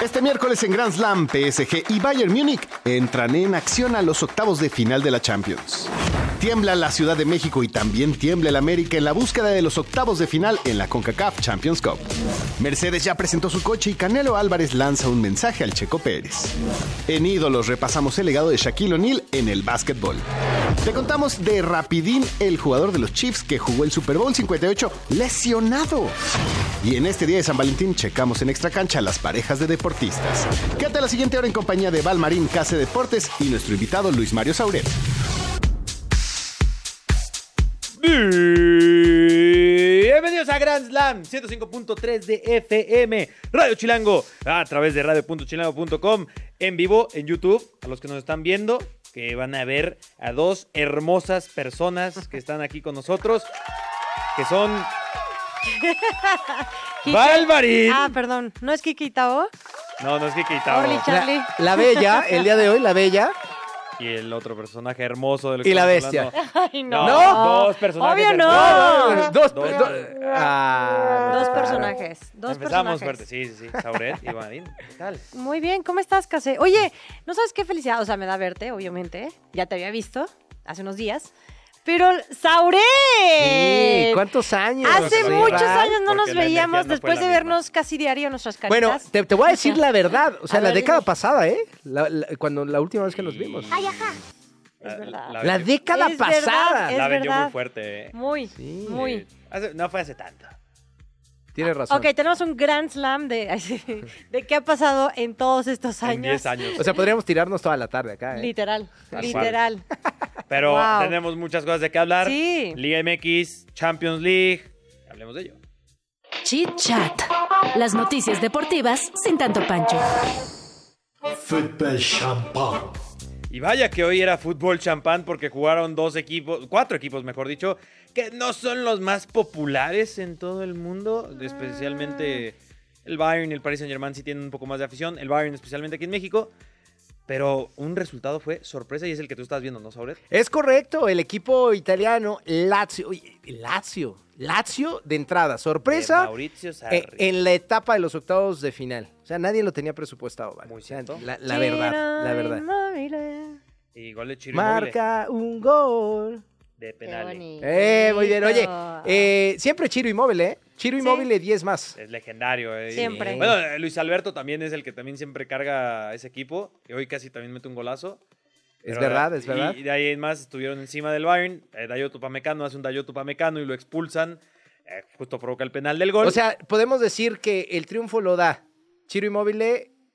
Este miércoles en Grand Slam, PSG y Bayern Múnich entran en acción a los octavos de final de la Champions. Tiembla la Ciudad de México y también tiembla el América en la búsqueda de los octavos de final en la CONCACAF Champions Cup. Mercedes ya presentó su coche y Canelo Álvarez lanza un mensaje al Checo Pérez. En Ídolos repasamos el legado de Shaquille O'Neal en el básquetbol. Te contamos de Rapidín, el jugador de los Chiefs que jugó el Super Bowl 58 lesionado. Y en este día de San Valentín checamos en Extra Cancha las parejas de deportistas. Quédate a la siguiente hora en compañía de Valmarín Case Deportes y nuestro invitado Luis Mario Sauret. Bienvenidos a Grand Slam 105.3 de FM, Radio Chilango, a través de radio.chilango.com, en vivo en YouTube, a los que nos están viendo, que van a ver a dos hermosas personas que están aquí con nosotros, que son Valmarín. Ah, perdón. ¿No es Kiki Tao? No, no es que quitaba. Orly Charlie. La bella, el día de hoy, la bella. Y el otro personaje hermoso del Y la bestia. Ay, No, no. dos personajes Obvio no. Dos, Dos. dos- ah. Dos personajes. Dos Empezamos personajes. fuerte, sí, sí, sí. Sauret y Valmarín, ¿qué tal? Muy bien, ¿cómo estás, Case? Oye, ¿no sabes qué felicidad? O sea, me da verte, obviamente. Ya te había visto hace unos días. Pero, ¡Sauret! Sí, ¿Cuántos años? Hace Sí, muchos ¿verdad? años no Porque nos veíamos no después de misma. vernos casi diario nuestras caritas. Bueno, te, te voy a decir la verdad. O sea, A la ver, década dime. pasada, ¿eh? La- la- cuando la última vez que nos vimos. Ay, ajá. La- Es verdad. la- La década Es verdad, pasada. es La vendió verdad. muy fuerte. eh. Muy, Sí. muy. Hace- no fue hace tanto. Tienes razón. Ok, tenemos un grand slam de, de qué ha pasado en todos estos años. En 10 años. O sea, podríamos tirarnos toda la tarde acá, ¿eh? Literal, Tal literal. Pero Wow. tenemos muchas cosas de qué hablar. Sí. Liga MX, Champions League. Hablemos de ello. Chit Chat. Las noticias deportivas sin tanto pancho. Football champagne. Y vaya que hoy era fútbol champán porque jugaron dos equipos, cuatro equipos mejor dicho, que no son los más populares en todo el mundo, especialmente el Bayern y el Paris Saint Germain sí tienen un poco más de afición, el Bayern especialmente aquí en México, pero un resultado fue sorpresa y es el que tú estás viendo, ¿no, Sauret? Es correcto, el equipo italiano Lazio. Oye, Lazio. Lazio de entrada. De Sorpresa Mauricio Sarri. eh, en la etapa de los octavos de final. O sea, nadie lo tenía presupuestado, ¿vale? Muy O sea, cierto. la, la verdad, la verdad. y gol de Chiro Marca un gol. De penal. Eh, muy bien. Oye, eh, siempre Chiro Inmóvil, ¿eh? Chiro Sí. Inmóvil 10 más. Es legendario. eh. Siempre. Bueno, Luis Alberto también es el que también siempre carga ese equipo. Y hoy casi también mete un golazo. Es Pero, verdad, es verdad. Y de ahí en más estuvieron encima del Bayern. Eh, Dayo Tupamecano hace un Dayo Tupamecano y lo expulsan. Eh, justo provoca el penal del gol. O sea, podemos decir que el triunfo lo da Chiro Inmóvil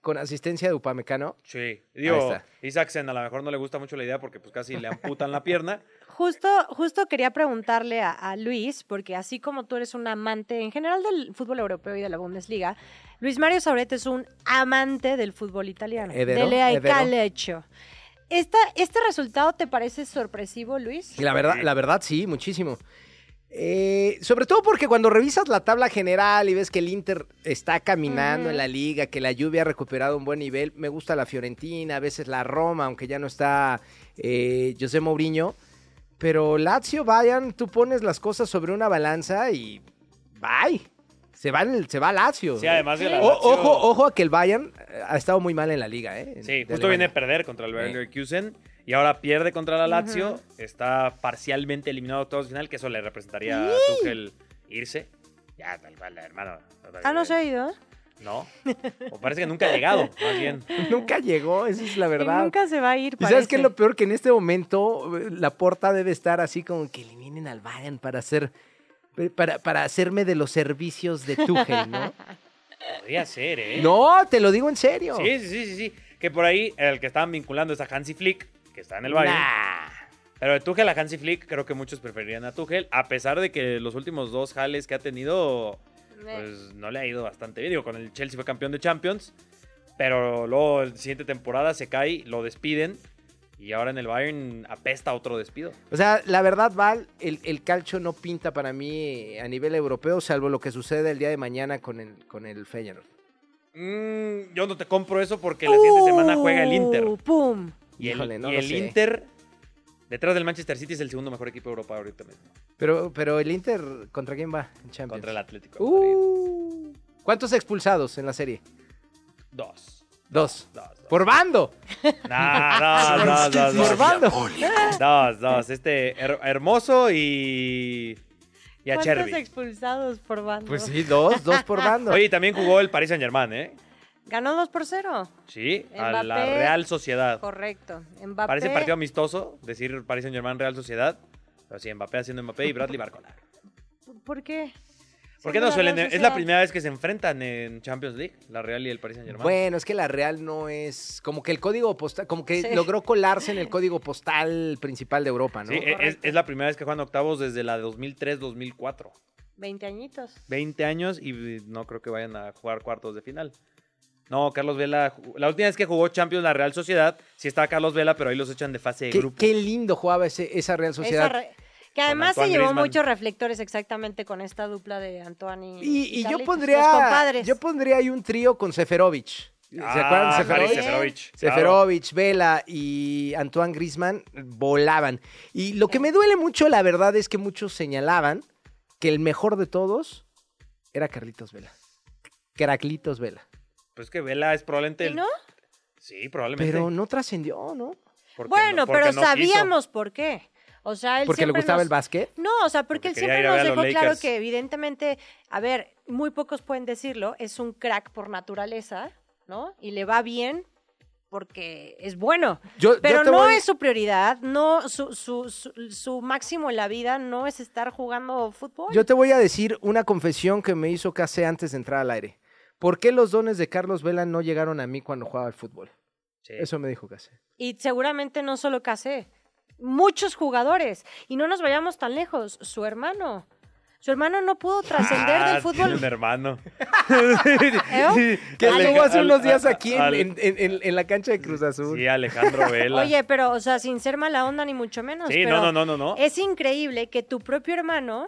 con asistencia de Upamecano. sí. Digo, está. Isaacsen a lo mejor no le gusta mucho la idea porque pues casi le amputan la pierna. Justo, justo quería preguntarle a, a Luis, porque así como tú eres un amante en general del fútbol europeo y de la Bundesliga, Luis Mario Sauret es un amante del fútbol italiano. Al vero. calcio. Esta, ¿Este resultado te parece sorpresivo, Luis? La verdad, la verdad, sí, muchísimo. Eh, sobre todo porque cuando revisas la tabla general y ves que el Inter está caminando en la liga, que la lluvia ha recuperado un buen nivel, me gusta la Fiorentina, a veces la Roma, aunque ya no está eh, José Mourinho. Pero Lazio, Bayern, tú pones las cosas sobre una balanza y bye. Se va, el- se va Lazio. Sí, además de la O- Lazio- ojo, ojo a que el Bayern eh, ha estado muy mal en la liga, ¿eh? Sí, De justo viene a perder contra el Bayern Sí. Y ahora pierde contra la Lazio. Está parcialmente eliminado de octavos de final, que eso le representaría a Tuchel irse. Ya, tal cual, hermano. Ah, no se ha ido. ¿eh? No. O parece que nunca ha llegado, más bien. Nunca llegó, esa es la Y verdad. nunca se va a ir. ¿Y sabes qué es lo peor? Que en este momento eh, la porta debe estar así como que eliminen al Bayern para hacer para, para hacerme de los servicios de Tuchel, ¿no? Podría ser, ¿eh? no, te lo digo en serio. Sí, sí, sí, sí, sí. Que por ahí el que estaban vinculando es a Hansi Flick, que está en el Bayern. Nah. Pero de Tuchel a Hansi Flick, creo que muchos preferirían a Tuchel, a pesar de que los últimos dos jales que ha tenido, pues no le ha ido bastante bien. Digo, con el Chelsea fue campeón de Champions, pero luego la siguiente temporada se cae, lo despiden, y ahora en el Bayern apesta otro despido. O sea, la verdad, Val, el, el calcio no pinta para mí a nivel europeo, salvo lo que sucede el día de mañana con el, con el Feyenoord. Mm, yo no te compro eso porque la siguiente semana juega el Inter. Uh, ¡Pum! Y el, Híjole, no y lo el sé. Inter, detrás del Manchester City, es el segundo mejor equipo de Europa ahorita mismo. Pero, pero el Inter, ¿contra quién va en Champions? Contra el Atlético. de. Uh, ¿Cuántos expulsados en la serie? Dos. Dos. Dos, dos. Por bando. No, dos, dos, dos, Por dos. bando. Dos, dos. Este, Her- Hermoso y. Y a ¿Cuántos expulsados por bando? Pues sí, dos, dos por bando. Oye, y también jugó el Paris Saint Germain, ¿eh? Ganó 2 por 0. Sí, a la. Real Sociedad. Correcto. Mbappé. Parece partido amistoso decir Paris Saint Germain Real Sociedad. Pero sí, Mbappé haciendo Mbappé y Bradley Barcola. ¿Por qué? ¿Por qué no suelen? Es la primera vez que se enfrentan en Champions League, la Real y el Paris Saint Germain. Bueno, es que la Real no es como que el código postal, como que Sí. logró colarse en el código postal principal de Europa, ¿no? Sí, es, Correcto. es la primera vez que juegan octavos desde la de 2003-2004. 20 añitos. 20 años y no creo que vayan a jugar cuartos de final. No, Carlos Vela, la última vez que jugó Champions la Real Sociedad, sí estaba Carlos Vela, pero ahí los echan de fase de Qué, grupo. qué lindo jugaba ese, esa Real Sociedad. Esa re- Que además se llevó Griezmann. muchos reflectores exactamente con esta dupla de Antoine y, Y, y yo Carlitos, pondría, yo pondría ahí un trío con Seferovic. ¿Se acuerdan de Ah, Seferovic? Haris Seferovic, claro. Seferovic, Vela y Antoine Griezmann volaban. Y lo que me duele mucho, la verdad, es que muchos señalaban que el mejor de todos era Carlitos Vela. Caraclitos Vela. Pues que Vela es probablemente... ¿Y el- no? Sí, probablemente. Pero no trascendió, ¿no? Porque Bueno, no- pero no quiso. sabíamos por qué. O sea, él Porque le siempre gustaba nos- el básquet. No, o sea, porque, Porque él siempre nos dejó claro que evidentemente, a ver, muy pocos pueden decirlo, es un crack por naturaleza, ¿no? Y le va bien porque es bueno. Yo- Pero no voy- es su prioridad, no su, su, su, su máximo en la vida no es estar jugando fútbol. Yo te voy a decir una confesión que me hizo Case antes de entrar al aire. ¿Por qué los dones de Carlos Vela no llegaron a mí cuando jugaba al fútbol? Sí. Eso me dijo Case. Y seguramente no solo Casé, muchos jugadores. Y no nos vayamos tan lejos, su hermano. Su hermano no pudo trascender Ah, del tiene fútbol. un hermano. ¿Eh? Que estuvo hace unos días al- aquí en, al- en- en- en la cancha de Cruz Azul. Sí, Alejandro Vela. Oye, pero, o sea, sin ser mala onda ni mucho menos. sí, pero no, no, no, no, no. Es increíble que tu propio hermano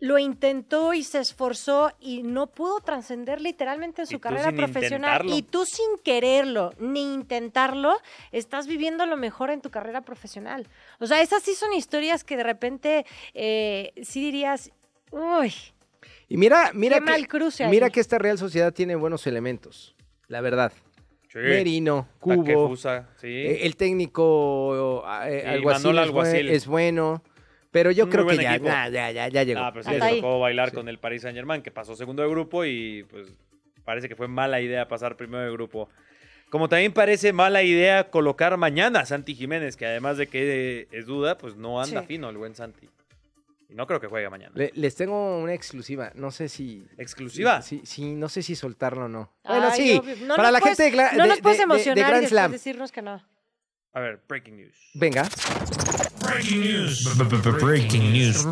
lo intentó y se esforzó y no pudo trascender literalmente en su carrera profesional. intentarlo. Y tú sin quererlo ni intentarlo, estás viviendo lo mejor en tu carrera profesional. O sea, esas sí son historias que de repente eh, sí dirías, uy, Y mira, mira Qué que, mal cruce ahí. mira que esta Real Sociedad tiene buenos elementos. La verdad. Sí. Merino, Cubo, Takefusa, sí. eh, el técnico eh, Sí, alguacil, Manolo es, buen- Alguacil. es bueno. Pero yo creo que ya, nah, ya, ya, ya llegó. Ah, pero sí Ya les Hasta ahí. tocó bailar Sí. con el Paris Saint Germain, que pasó segundo de grupo y pues parece que fue mala idea pasar primero de grupo. Como también parece mala idea colocar mañana a Santi Jiménez, que además de que es duda, pues no anda Sí. fino el buen Santi. Y no creo que juegue mañana. Le- les tengo una exclusiva. No sé si. ¿Exclusiva? Sí, sí, no sé si soltarlo o no. Bueno, ay, sí. obvio. No para la puedes- gente de, No de- nos puedes de- de- de emocionar y Grand Slam. decirnos que no. A ver, breaking news. Venga. Breaking news. Breaking news.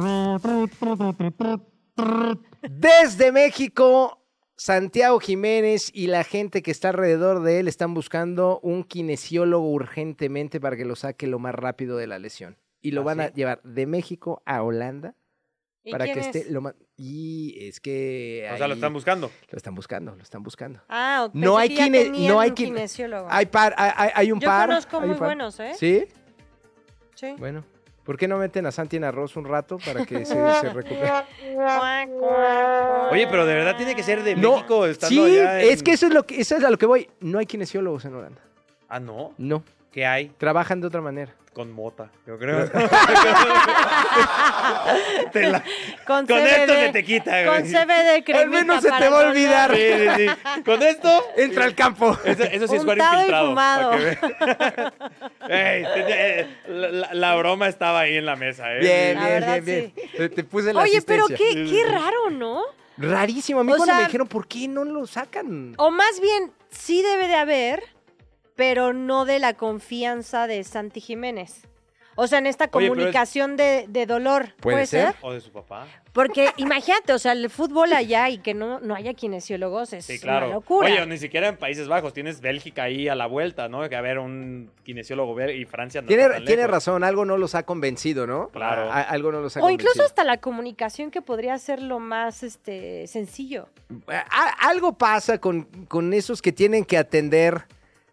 Desde México, Santiago Jiménez y la gente que está alrededor de él están buscando un kinesiólogo urgentemente para que lo saque lo más rápido de la lesión. Y lo ¿Ah, van a llevar de México a Holanda ¿Y para quién que es? esté lo más... Y es que... O sea, lo están buscando. Lo están buscando, lo están buscando. Ah, ok, No hay tenían no hay kinesiólogo. Hay, par, hay, hay- hay un Yo par. conozco hay un muy par. buenos, ¿eh? ¿Sí? Sí. Bueno. ¿Por qué no meten a Santi en arroz un rato para que se, se recupere? Oye, pero de verdad tiene que ser de No, México estando sí, allá en- es que eso es, lo que, eso es a lo que voy. No hay kinesiólogos en Holanda. Ah, no. No. ¿Qué hay? Trabajan de otra manera. Con mota, yo creo. Te la- Con, Con CBD, esto se te quita, Con güey. CBD cremita Al menos se te va a olvidar. Sí, sí, sí. Con esto. Entra al campo. Eso, eso sí es y infiltrado. fumado. Ey, te- eh, la, broma estaba ahí en la mesa, ¿eh? Bien, La bien, verdad, bien, bien. Te, te puse la Oye, pero qué, qué raro, ¿no? Rarísimo. A mí O cuando me dijeron, ¿por qué no lo sacan? O más bien, sí debe de haber, pero no de la confianza de Santi Jiménez. O sea, en esta Oye, pero es- comunicación de, de dolor. Puede ¿Puede, ser. ser? O de su papá. Porque imagínate, o sea, el fútbol allá y que no, no haya kinesiólogos es Sí, claro. una locura. Oye, ni siquiera en Países Bajos. Tienes Bélgica ahí a la vuelta, ¿no? Que a ver un kinesiólogo y Francia no Tiene, está tan tiene lejos. razón, algo no los ha convencido, ¿no? Claro. A- algo no los ha o incluso convencido. hasta la comunicación que podría ser lo más este sencillo. A- algo pasa con, con esos que tienen que atender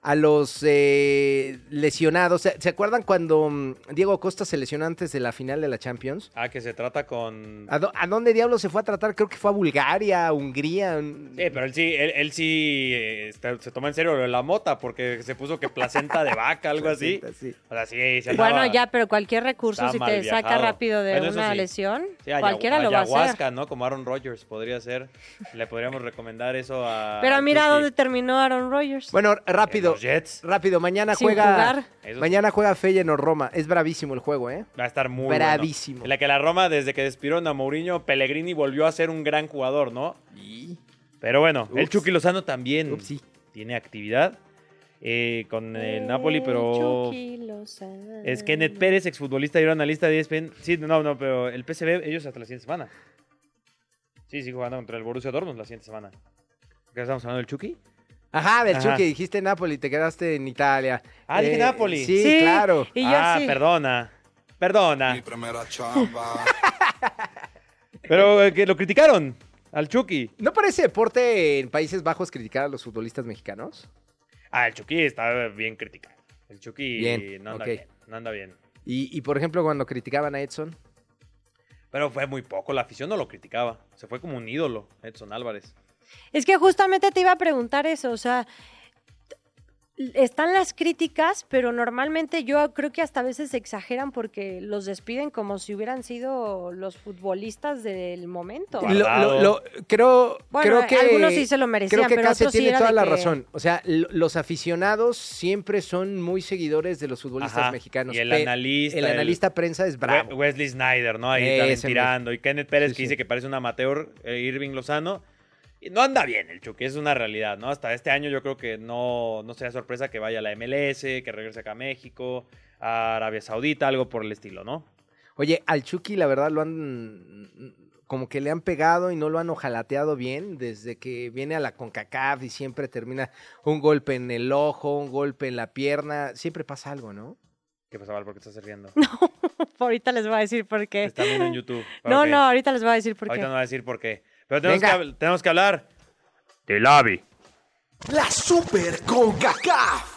a los eh, lesionados. ¿Se, se acuerdan cuando mm, Diego Costa se lesionó antes de la final de la Champions? Ah, que se trata con... ¿A, dó- a dónde diablos se fue a tratar? Creo que fue a Bulgaria, a Hungría. Sí, pero él sí, él, él sí eh, está- se toma en serio lo de la mota porque se puso que placenta de vaca, algo así. Sí. O sea, sí, se andaba- Bueno, ya, pero cualquier recurso, si te saca rápido de Bueno, una sí. lesión, cualquiera lo va a hacer. ayahuasca, ¿no? Como Aaron Rodgers podría ser. Le podríamos recomendar eso a. Pero mira dónde terminó Aaron Rodgers. Bueno, En rápido. los Jets. Rápido, mañana Sin juega. jugar. Eso Mañana juega Feyenoord Roma. Es bravísimo el juego, ¿eh? Va a estar muy bueno. Bravísimo. En la que la Roma, desde que despidieron a Mourinho, Pellegrini volvió a ser un gran jugador, ¿no? Pero bueno, el Ups. Chucky Lozano también Upsi. tiene actividad eh, con el Napoli, pero Chucky Lozano. es Kenneth Pérez, exfutbolista y ahora analista de ESPN. Sí, no, no, pero el PSV, ellos hasta la siguiente semana. Sí, sí, jugando contra el Borussia Dortmund la siguiente semana. ¿Qué estamos hablando del Chucky? Ajá, del. Chucky. Dijiste Napoli, te quedaste en Italia. Eh, Ah, dije Napoli. Sí, Sí. claro. Y yo ah, sí. perdona. Perdona. Mi primera chamba. Pero eh, que lo criticaron al Chucky. ¿No parece deporte en Países Bajos criticar a los futbolistas mexicanos? Ah, el Chucky está bien criticado. El Chucky Bien, no anda ok. bien. No anda bien. Y, y, por ejemplo, cuando criticaban a Edson. Pero fue muy poco. La afición no lo criticaba. Se fue como un ídolo, Edson Álvarez. Es que justamente te iba a preguntar eso, o sea, están las críticas, pero normalmente yo creo que hasta a veces se exageran porque los despiden como si hubieran sido los futbolistas del momento. Guau. Lo- Guardado. lo- lo- creo, Bueno, creo que. algunos sí se lo merecían, Creo que pero Case otros tiene toda la que- razón. O sea, lo- los aficionados siempre son muy seguidores de los futbolistas Ajá. mexicanos. Y el Pe- analista, El el- analista prensa es bravo. We- Wesley Snyder, ¿no? Ahí Ese también tirando. Y Kenneth Pérez Sí, que sí. dice que parece un amateur, eh, Irving Lozano. No anda bien el Chucky, es una realidad, ¿no? Hasta este año yo creo que no, no sea sorpresa que vaya a la MLS, que regrese acá a México, a Arabia Saudita, algo por el estilo, ¿no? Oye, al Chucky, la verdad, lo han. Como que le han pegado y no lo han ojalateado bien desde que viene a la CONCACAF y siempre termina un golpe en el ojo, un golpe en la pierna. Siempre pasa algo, ¿no? ¿Qué pasa, Val? ¿Por qué estás riendo? ahorita les voy a decir por qué. Están viendo en YouTube. No, no, ahorita les voy a decir por Ahorita qué. no voy a decir por qué. Pero tenemos, que, tenemos que hablar del AVI. La Super CONCACAF.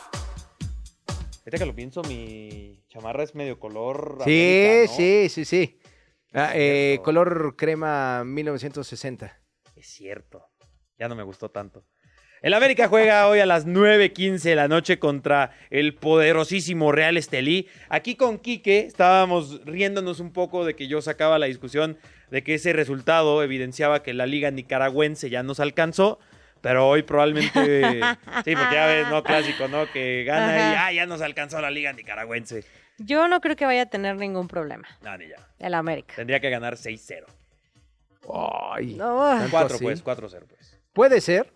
Ahorita que lo pienso, mi chamarra es medio color. Sí, América, ¿no? sí, sí, sí. Ah, eh, color crema 1960. Es cierto. Ya no me gustó tanto. El América juega hoy a las 9.15 de la noche contra el poderosísimo Real Estelí. Aquí con Quique estábamos riéndonos un poco de que yo sacaba la discusión de que ese resultado evidenciaba que la liga nicaragüense ya nos alcanzó. Pero hoy probablemente... Sí, porque ya ves, no clásico, ¿no? Que gana y ah, ya nos alcanzó la liga nicaragüense. Yo no creo que vaya a tener ningún problema, No, ni ya. el América. Tendría que ganar 6-0. Ay, No, ¿Tanto 4 así? pues, 4-0 pues. Puede ser.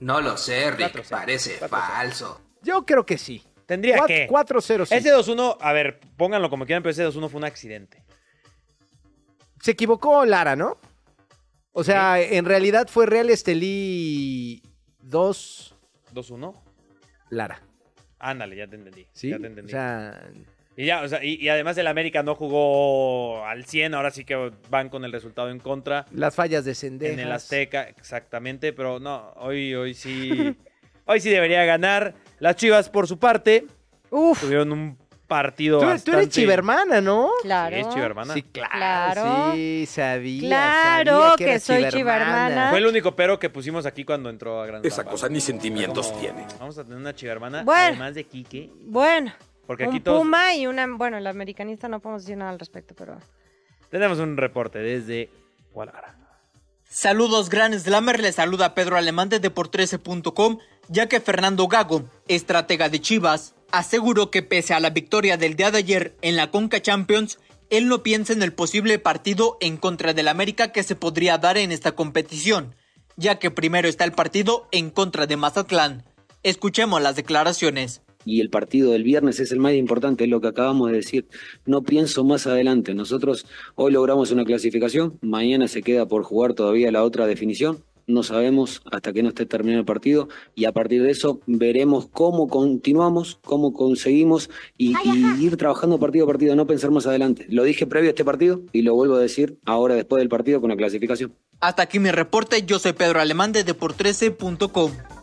No lo sé, Rick. 4-0. Parece 4-0. falso. Yo creo que sí. Tendría Cuat- que... 4-0 sí. Ese 2-1, a ver, pónganlo como quieran, pero ese 2-1 fue un accidente. Se equivocó Lara, ¿no? O sea, en realidad fue Real Estelí 2 2-1. Lara. Ándale, ya te entendí. ¿Sí? Ya te entendí. O sea, y, ya, o sea, y, y además el América no jugó al 100, ahora sí que van con el resultado en contra. las fallas de Sendejas. En el Azteca, exactamente, pero no, hoy, hoy sí. hoy sí debería ganar. Las Chivas, por su parte, uf, tuvieron un partido. Tú, tú bastante... eres chivermana, ¿no? claro. Sí, es chivermana. Sí, claro. Claro. Sí, sabía. Claro sabía que eras soy chivermana. Fue el único pero que pusimos aquí cuando entró a Gran Esa cosa ni sentimientos Como, tiene. Vamos a tener una chivermana, Bueno. además de Quique. Bueno, Porque un aquí todos Puma y una... Bueno, el americanista no podemos decir nada al respecto, pero... tenemos un reporte desde Guadalajara. Saludos Gran Slammer, le saluda Pedro Alemán de Depor13.com, ya que Fernando Gago, estratega de Chivas, aseguró que pese a la victoria del día de ayer en la Conca Champions, él no piensa en el posible partido en contra del América que se podría dar en esta competición, ya que primero está el partido en contra de Mazatlán. Escuchemos las declaraciones. Y el partido del viernes es el más importante, es lo que acabamos de decir. No pienso más adelante. Nosotros hoy logramos una clasificación, mañana se queda por jugar todavía la otra definición. No sabemos hasta que no esté terminado el partido y a partir de eso veremos cómo continuamos, cómo conseguimos y, y ir trabajando partido a partido, no pensar más adelante. Lo dije previo a este partido y lo vuelvo a decir ahora después del partido con la clasificación. Hasta aquí mi reporte, yo soy Pedro Alemán de Depor13.com.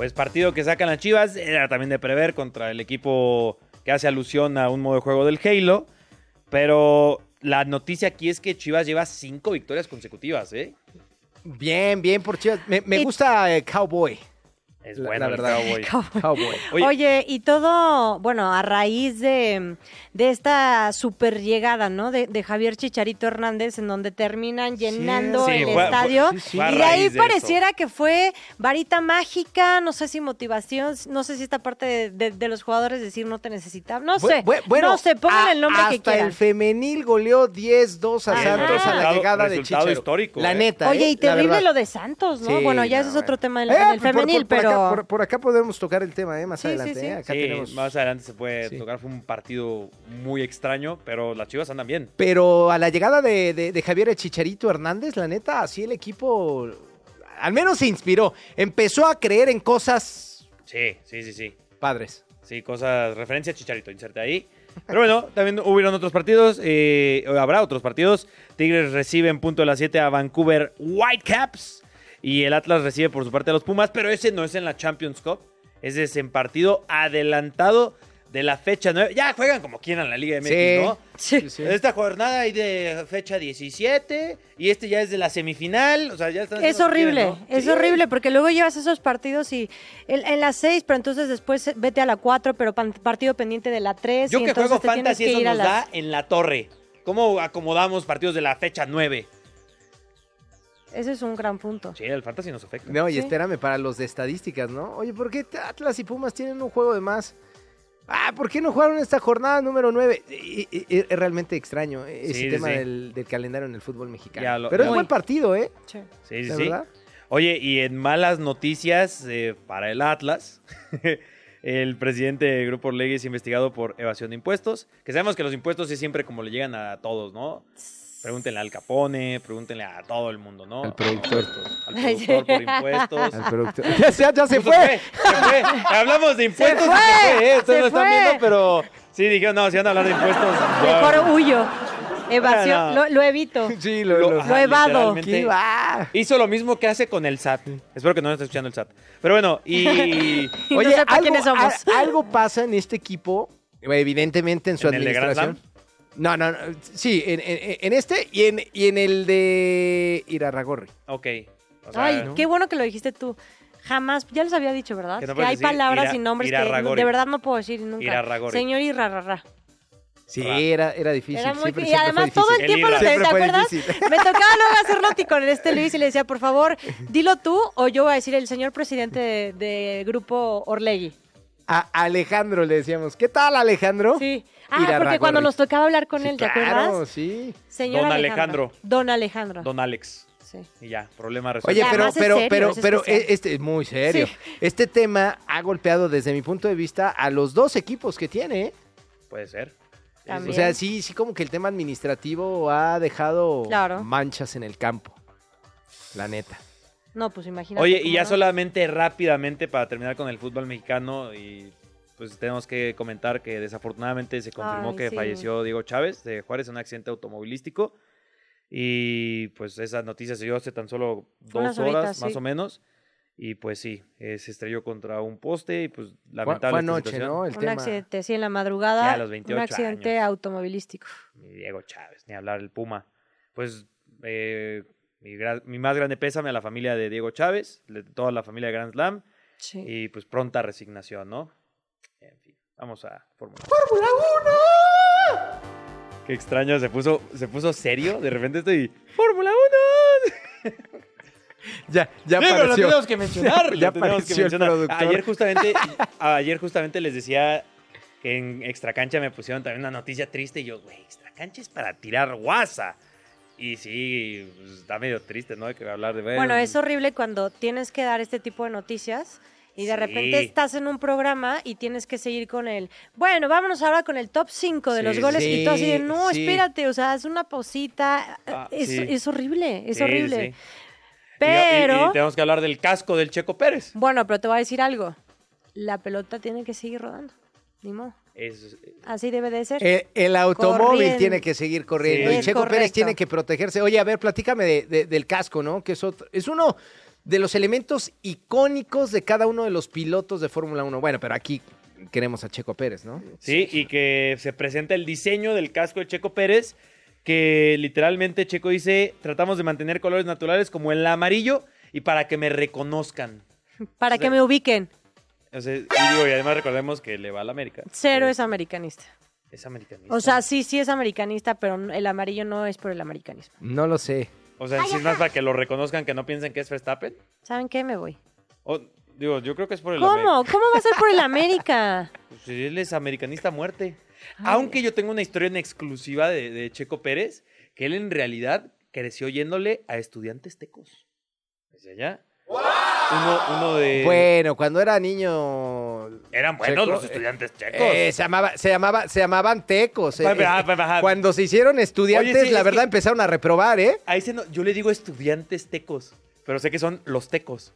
Pues partido que sacan las Chivas era también de prever contra el equipo que hace alusión a un modo de juego del Halo. Pero la noticia aquí es que Chivas lleva cinco victorias consecutivas, ¿eh? Bien, bien por Chivas. Me, me gusta eh, Cowboy. Es La- bueno la el verdad. Cowboy. Cowboy. Oye, Oye, y todo, bueno, a raíz de, de esta super llegada, ¿no? De, de Javier Chicharito Hernández, en donde terminan llenando Sí, el fue- fue- estadio. sí. Y de ahí de pareciera que fue varita mágica, no sé si motivación, no sé si esta parte de, de- de los jugadores decir no te necesitamos, no sé, bu- bueno, no sé, pongan a- el nombre que hasta quieran. el femenil goleó 10-2 a Ajá. Santos a la Resultado- llegada de Chicharo. histórico, La ¿eh? neta, Oye, ¿eh? y terrible lo de Santos, ¿no? Sí, bueno, ya no, ese es otro tema en, Eh, por- por- femenil, por pero... Acá, por, por acá podemos tocar el tema, ¿eh? Más Sí, adelante, sí. ¿eh? Acá sí, tenemos... más adelante se puede Sí. tocar. Fue un partido muy extraño, pero las Chivas andan bien. Pero a la llegada de, de- de Javier Chicharito Hernández, la neta, así el equipo al menos se inspiró. Empezó a creer en cosas Sí, sí, sí, sí. padres. Sí, cosas, referencia a Chicharito, inserte ahí. Pero bueno, también hubieron otros partidos, eh, habrá otros partidos. Tigres recibe en punto de las 7 a Vancouver Whitecaps y el Atlas recibe por su parte a los Pumas, pero ese no es en la Champions Cup, ese es en partido adelantado de la fecha 9. Ya juegan como quieran la Liga MX, Sí. ¿no? Sí, sí. Esta jornada hay de fecha 17 y este ya es de la semifinal, o sea, ya están Es horrible, quieren, ¿no? es Sí. horrible porque luego llevas esos partidos y en, en la 6, pero entonces después vete a la 4, pero pan- partido pendiente de la 3 Yo y que entonces juego te fantasy, que eso nos las... da en la torre. ¿Cómo acomodamos partidos de la fecha 9? Ese es un gran punto. Sí, el fantasy nos afecta. No, y Sí. espérame para los de estadísticas, ¿no? Oye, ¿por qué Atlas y Pumas tienen un juego de más? Ah, ¿por qué no jugaron esta jornada número 9? Es realmente extraño eh, ese Sí, sí, tema sí. Del, del calendario en el fútbol mexicano. Lo- Pero es buen partido, ¿eh? Sí. Sí, sí, ¿La sí. verdad? Oye, y en malas noticias eh, para el Atlas, el presidente de Grupo Orlegui es investigado por evasión de impuestos. Que sabemos que los impuestos es siempre como le llegan a todos, ¿no? Pregúntenle al Capone, pregúntenle a todo el mundo, ¿no? Al productor. Al productor por impuestos. Al productor. ya, se- ya se fue. se fue. Hablamos de impuestos y fue, se fue, ¿eh? Ustedes se no están fue. viendo, pero sí dijeron, no, si van a hablar de impuestos. Mejor ya. huyo. Evasión, lo, lo evito. Sí, lo, Lo- lo- ajá, evado. literalmente. ¿Qué va? Hizo lo mismo que hace con el SAT. Espero que no esté escuchando el SAT. Pero bueno, y Y no Oye, sepa algo, quiénes somos. a- algo pasa en este equipo, evidentemente en su ¿En el de Grand administración. No, no, no, sí, en, en- en este y en, y en el de Irarragorri. Ok. O sea, Ay, qué bueno que lo dijiste tú. Jamás, ya les había dicho, ¿verdad? Que no Que, puedes hay decir palabras ira- y nombres que de verdad no puedo decir nunca. Irarragori. Señor Irarrarra. Sí, Ra. era, era difícil. Era muy siempre- y siempre además todo el tiempo, lo te, ¿te acuerdas? difícil. Me tocaba luego hacer noti con este Luis y le decía, por favor, dilo tú o yo voy a decir el señor presidente de, de grupo Orlegui. A Alejandro le decíamos, ¿qué tal Alejandro? Sí. Ah, porque cuando nos tocaba hablar con Sí, él, ¿te claro, acuerdas? sí. Señor Don Alejandro. Alejandro. Don Alejandro. Don Alex. Sí. Y ya, problema resuelto. Oye, pero, pero, serio, pero, es pero especial. e- este es muy serio. Sí. Este tema ha golpeado desde mi punto de vista a los dos equipos que tiene. ¿eh? Puede ser. También. O sea, sí, sí, como que el tema administrativo ha dejado Claro. manchas en el campo. La neta. No, pues imagínate. Oye, y ya no. solamente rápidamente para terminar con el fútbol mexicano y pues tenemos que comentar que desafortunadamente se confirmó Ay, que sí. falleció Diego Chávez de Juárez en un accidente automovilístico y pues esa noticia se dio hace tan solo dos horas más o menos y pues sí, eh, se estrelló contra un poste y pues lamentable fue anoche. ¿no? El Un tema. accidente, sí, en la madrugada. Ya a los 28 un accidente años. automovilístico. Ni Diego Chávez, ni hablar el Puma. Pues eh, mi, mi más grande pésame a la familia de Diego Chávez, de toda la familia de Grand Slam. Sí. Y pues pronta resignación, ¿no? En fin, vamos a Fórmula ¡Fórmula 1! Qué extraño, se puso, se puso serio. De repente estoy. ¡Fórmula 1! Ya, ya Digo, lo apareció. tenemos que mencionar. Ya lo tenemos que el mencionar. productor. Ayer justamente, ayer justamente les decía que en Extra Cancha me pusieron también una noticia triste. Y yo, güey, Extra Cancha es para tirar guasa. Y sí, pues, está medio triste, ¿no? Hay que hablar de. Bueno, es horrible cuando tienes que dar este tipo de noticias Y de Sí. repente estás en un programa y tienes que seguir con el, bueno, vámonos ahora con el top 5 de Sí, los goles y tú así de, no, espérate, o sea, es una pausita, Ah, es, sí. es horrible, es horrible. Y- Pero, Y, y tenemos que hablar del casco del Checo Pérez. bueno, pero te voy a decir algo, la pelota tiene que seguir rodando, ni modo, Es- así debe de ser. El, el automóvil Corriendo. tiene que seguir corriendo. Sí. y Checo Pérez tiene que protegerse. Oye, a ver, platícame de- de- del casco, ¿no? Que es, otro- es uno de los elementos icónicos de cada uno de los pilotos de Fórmula 1. Bueno, pero aquí queremos a Checo Pérez, ¿no? Sí, y que se presenta el diseño del casco de Checo Pérez, que literalmente Checo dice, tratamos de mantener colores naturales como el amarillo y para que me reconozcan. Para que me ubiquen, O sea, y, digo, y además recordemos que le va a la América. cero Eh, es americanista. Es americanista. O sea, sí, sí es americanista, pero el amarillo no es por el americanismo. No lo sé. O sea, si es más para que lo reconozcan, que no piensen que es Verstappen. ¿Saben qué? Me voy. O, digo, yo creo que es por el ¿Cómo? América. ¿Cómo va a ser por el América? Pues él es americanista a muerte. Aunque yo tengo una historia en exclusiva de, de Checo Pérez, que él en realidad creció yéndole a estudiantes tecos. Desde allá. Uno, uno de... Bueno, cuando era niño. Eran buenos Checo, los estudiantes checos. eh, se, llamaba, se, llamaba, se llamaban tecos. eh, pa- eh, pa- pa- cuando se hicieron estudiantes, Oye, sí, la es verdad que- empezaron a reprobar, ¿eh? Ahí se no- yo le digo estudiantes tecos, pero sé que son los tecos.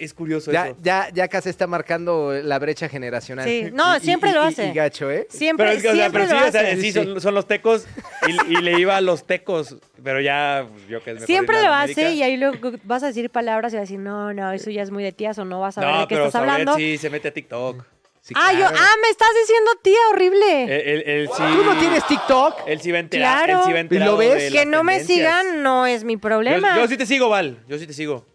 Es curioso Ya, eso. ya, ya casi está marcando la brecha generacional. Sí, no, Y- siempre y- lo hace. Y gacho, ¿eh? Siempre, Pero, es que, o sea, siempre sí, lo o sea, hace. sí, Sí, son, son los tecos y, y le iba a los tecos, pero ya yo que es mejor Siempre lo hace y ahí luego vas a decir palabras y vas a decir, no, no, eso ya es muy de tías o no vas a ver No, de qué pero estás hablando. sí se mete a TikTok. Sí, ah, yo, ah, me estás diciendo tía horrible. Sí, ¿Tú no tienes TikTok? Él sí va enterado. Claro. Él sí va ¿Y lo ves? de que no me sigan no es mi Yo, problema. yo sí te sigo, Val. Yo sí te sigo.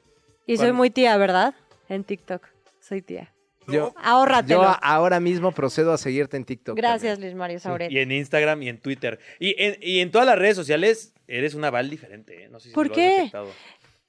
Y soy muy tía, ¿verdad? En TikTok. Soy tía. Yo, Ahórratelo. yo ahora mismo procedo a seguirte en TikTok. Gracias, también. Luis Mario Sauret. Y en Instagram y en Twitter. Y en, y en todas las redes sociales eres una Val diferente. ¿eh? No sé si ¿Por lo qué?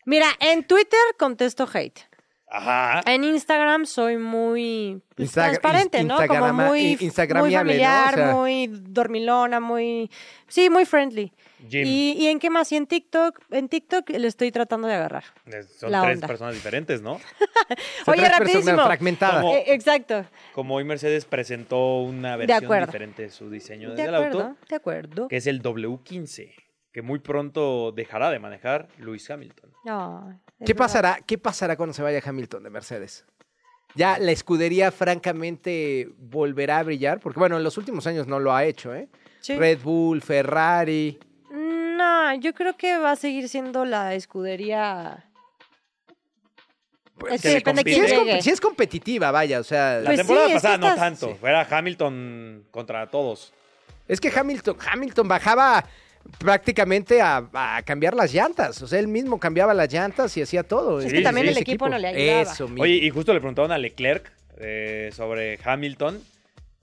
Mira, en Twitter contesto hate. Ajá. En Instagram soy muy pues, transparente, ¿no? Como muy, in- muy familiar, O sea- muy dormilona, muy... Sí, muy friendly. Jim. ¿Y, ¿Y en qué más? Y en TikTok, en TikTok le estoy tratando de agarrar. Eh, Son la tres onda. personas diferentes, ¿no? Son Oye, tres personas rapidísimo. fragmentadas. Como- Eh, exacto. Como hoy Mercedes presentó una versión diferente de su diseño De del acuerdo, auto, de acuerdo. que es el W15, que muy pronto dejará de manejar Lewis Hamilton. ¿Qué verdad. pasará, ¿Qué pasará cuando se vaya Hamilton de Mercedes? Ya la escudería francamente volverá a brillar, porque bueno, en los últimos años no lo ha hecho, ¿eh? Sí. Red Bull, Ferrari. No, yo creo que va a seguir siendo la escudería... Pues, Es que que le depende de compite. sí, quién es, com- llegue. sí es competitiva, vaya, o sea, La Pues temporada sí, es que pasada no tanto, sí. era Hamilton contra todos. es que Hamilton, Hamilton bajaba prácticamente a, a cambiar las llantas, o sea, él mismo cambiaba las llantas y hacía todo. Es que también el equipo no le ayudaba. Eso mismo. Oye, y justo le preguntaron a Leclerc eh, sobre Hamilton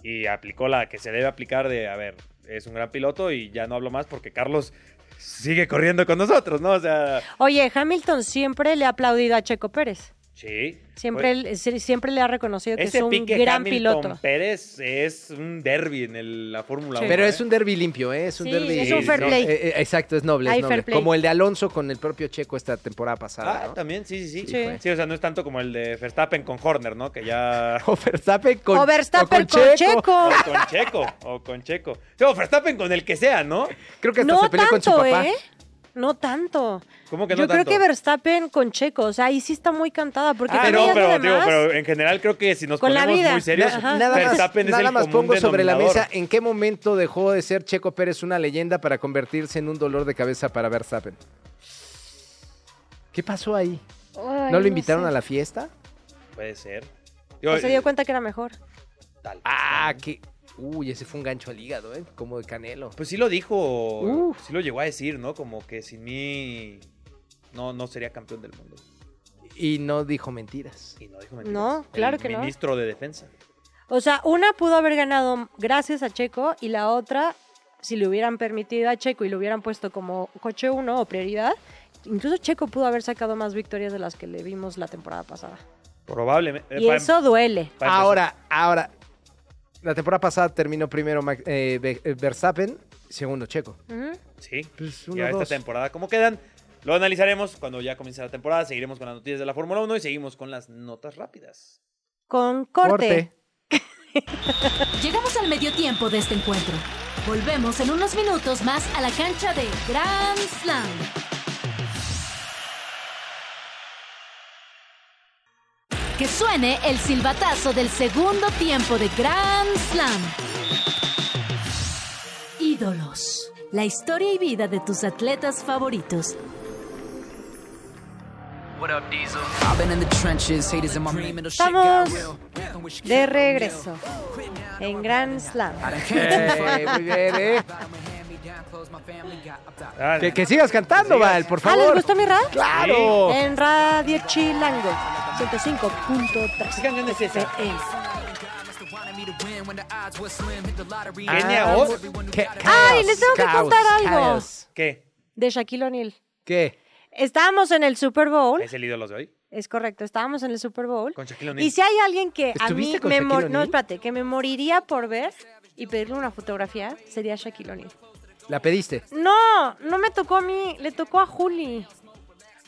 y aplicó la que se debe aplicar de, a ver, es un gran piloto y ya no hablo más porque Carlos sigue corriendo con nosotros, ¿no? O sea, Oye, Hamilton siempre le ha aplaudido a Checo Pérez. Sí. Siempre, Oye, él- sí, siempre le ha reconocido que es un pique gran Hamilton piloto. Pérez es un derby en el- la Fórmula Sí. 1. Pero ¿eh? es un derby limpio, ¿eh? Es un Sí, derby. es un fair play. Eh, eh, exacto, es noble, es noble. fair play. Como el de Alonso con el propio Checo esta temporada pasada. Ah, ¿no? también, sí, sí, sí. Sí. Sí, o sea, no es tanto como el de Verstappen con Horner, ¿no? Que ya... O Verstappen con, o Verstappen o con, Checo. O con Checo, o con Checo. O Verstappen con el que sea, ¿no? Creo que hasta No se peleó con su tanto, papá. ¿Eh? No tanto. ¿Cómo que no Yo creo que Verstappen con Checo, o sea, ahí sí está muy cantada, porque Ah, pero, digo, pero en general creo que si nos Con la ponemos vida. muy serios, Ajá. Nada más, Verstappen es nada el más común pongo sobre la mesa en qué momento dejó de ser Checo Pérez una leyenda para convertirse en un dolor de cabeza para Verstappen. ¿Qué pasó ahí? Ay, ¿No lo invitaron sé. a la fiesta? Puede ser. ¿O Digo, se dio cuenta que era mejor? tal. Ah, que... Uy, ese fue un gancho al hígado, ¿eh? Como de Canelo. Pues sí lo dijo, sí lo llegó a decir, ¿no? Como que sin mí no, no sería campeón del mundo. Y no dijo mentiras. Y no dijo mentiras. No, claro El que no. ministro de Defensa. O sea, una pudo haber ganado gracias a Checo y la otra, si le hubieran permitido a Checo y lo hubieran puesto como coche uno o prioridad, incluso Checo pudo haber sacado más victorias de las que le vimos la temporada pasada. Probablemente. Y Eh, pa- eso duele. pa empezar. Ahora, ahora. La temporada pasada terminó primero eh, eh, Verstappen, segundo Checo. Sí. Pues ya uno, esta dos. temporada, ¿cómo quedan? Lo analizaremos cuando ya comience la temporada. Seguiremos con las noticias de la Fórmula 1 y seguimos con las notas rápidas. con corte. Llegamos al medio tiempo de este encuentro. Volvemos en unos minutos más a la cancha de Grand Slam. Que suene el silbatazo del segundo tiempo de Grand Slam. Ídolos. La historia y vida de tus atletas favoritos. Estamos de regreso en Grand Slam. Muy bien. Ah, Que, que sigas cantando, sigas. Val, por Ah, ¿les favor. gustó mi rap? ¡Claro! En Radio Chilango, 105.3. ¿Qué canción es esa? Kenia Oz. ¿Qué? Ay, les tengo que contar algo. caos. ¿Qué? De Shaquille O'Neal. ¿Qué? Estábamos en el Super Bowl. ¿Es el ídolo de hoy? Es correcto, estábamos en el Super Bowl. Con Shaquille O'Neal. Y si hay alguien que a mí ¿Estuviste con me Shaquille mor- O'Neal? no, espérate, que me moriría por ver y pedirle una fotografía, sería Shaquille O'Neal. ¿La pediste? No, no me tocó a mí, le tocó a Juli.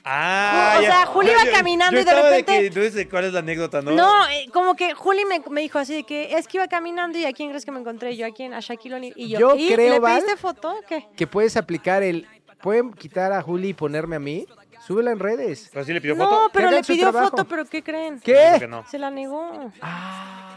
Ah, O ya. sea, Juli iba caminando yo y de repente- que, no sé cuál es la anécdota, ¿no? No, eh, como que Juli me, me dijo así de que es que iba caminando y a quién crees que me encontré yo, a quién, a Shaquille O'Neal. Y yo, Yo ¿y creo, le Val, pediste foto? ¿Qué? Que puedes aplicar el... ¿Pueden quitar a Juli y ponerme a mí? Súbela en redes. ¿Pero sí le pidió No, foto? pero hagan le pidió trabajo. foto, pero ¿qué creen? ¿Qué? no. Se la negó. Ah.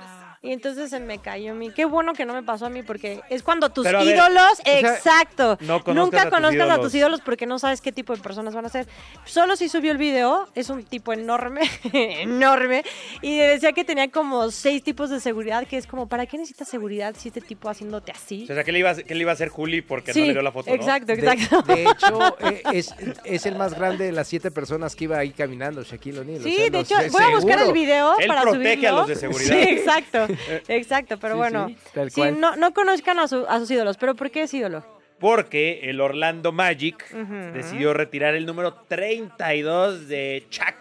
Y entonces se me cayó a mí. Qué bueno que no me pasó a mí porque es cuando tus Pero a ver, ídolos, sea, exacto. no conozcas Nunca a tus conozcas a tus ídolos porque no sabes qué tipo de personas van a ser. Solo si subió el video, es un tipo enorme, enorme. Y decía que tenía como seis tipos de seguridad, que es como, ¿para qué necesitas seguridad si este tipo haciéndote así? O sea, ¿qué le iba a, qué le iba a hacer Juli porque Sí, no le dio la foto, no? exacto, De, exacto. de hecho, eh, es, es el más grande de las siete personas que iba ahí caminando, Shaquille O'Neal. o Sí, sea, de no hecho, sé, voy a buscar el video Él para protege subirlo. a los de seguridad. Sí, exacto, exacto, pero Sí, bueno, sí, tal sí, cual. no, no conozcan a, su- a sus ídolos, pero ¿por qué es ídolo? Porque el Orlando Magic decidió retirar el número 32 de Chuck,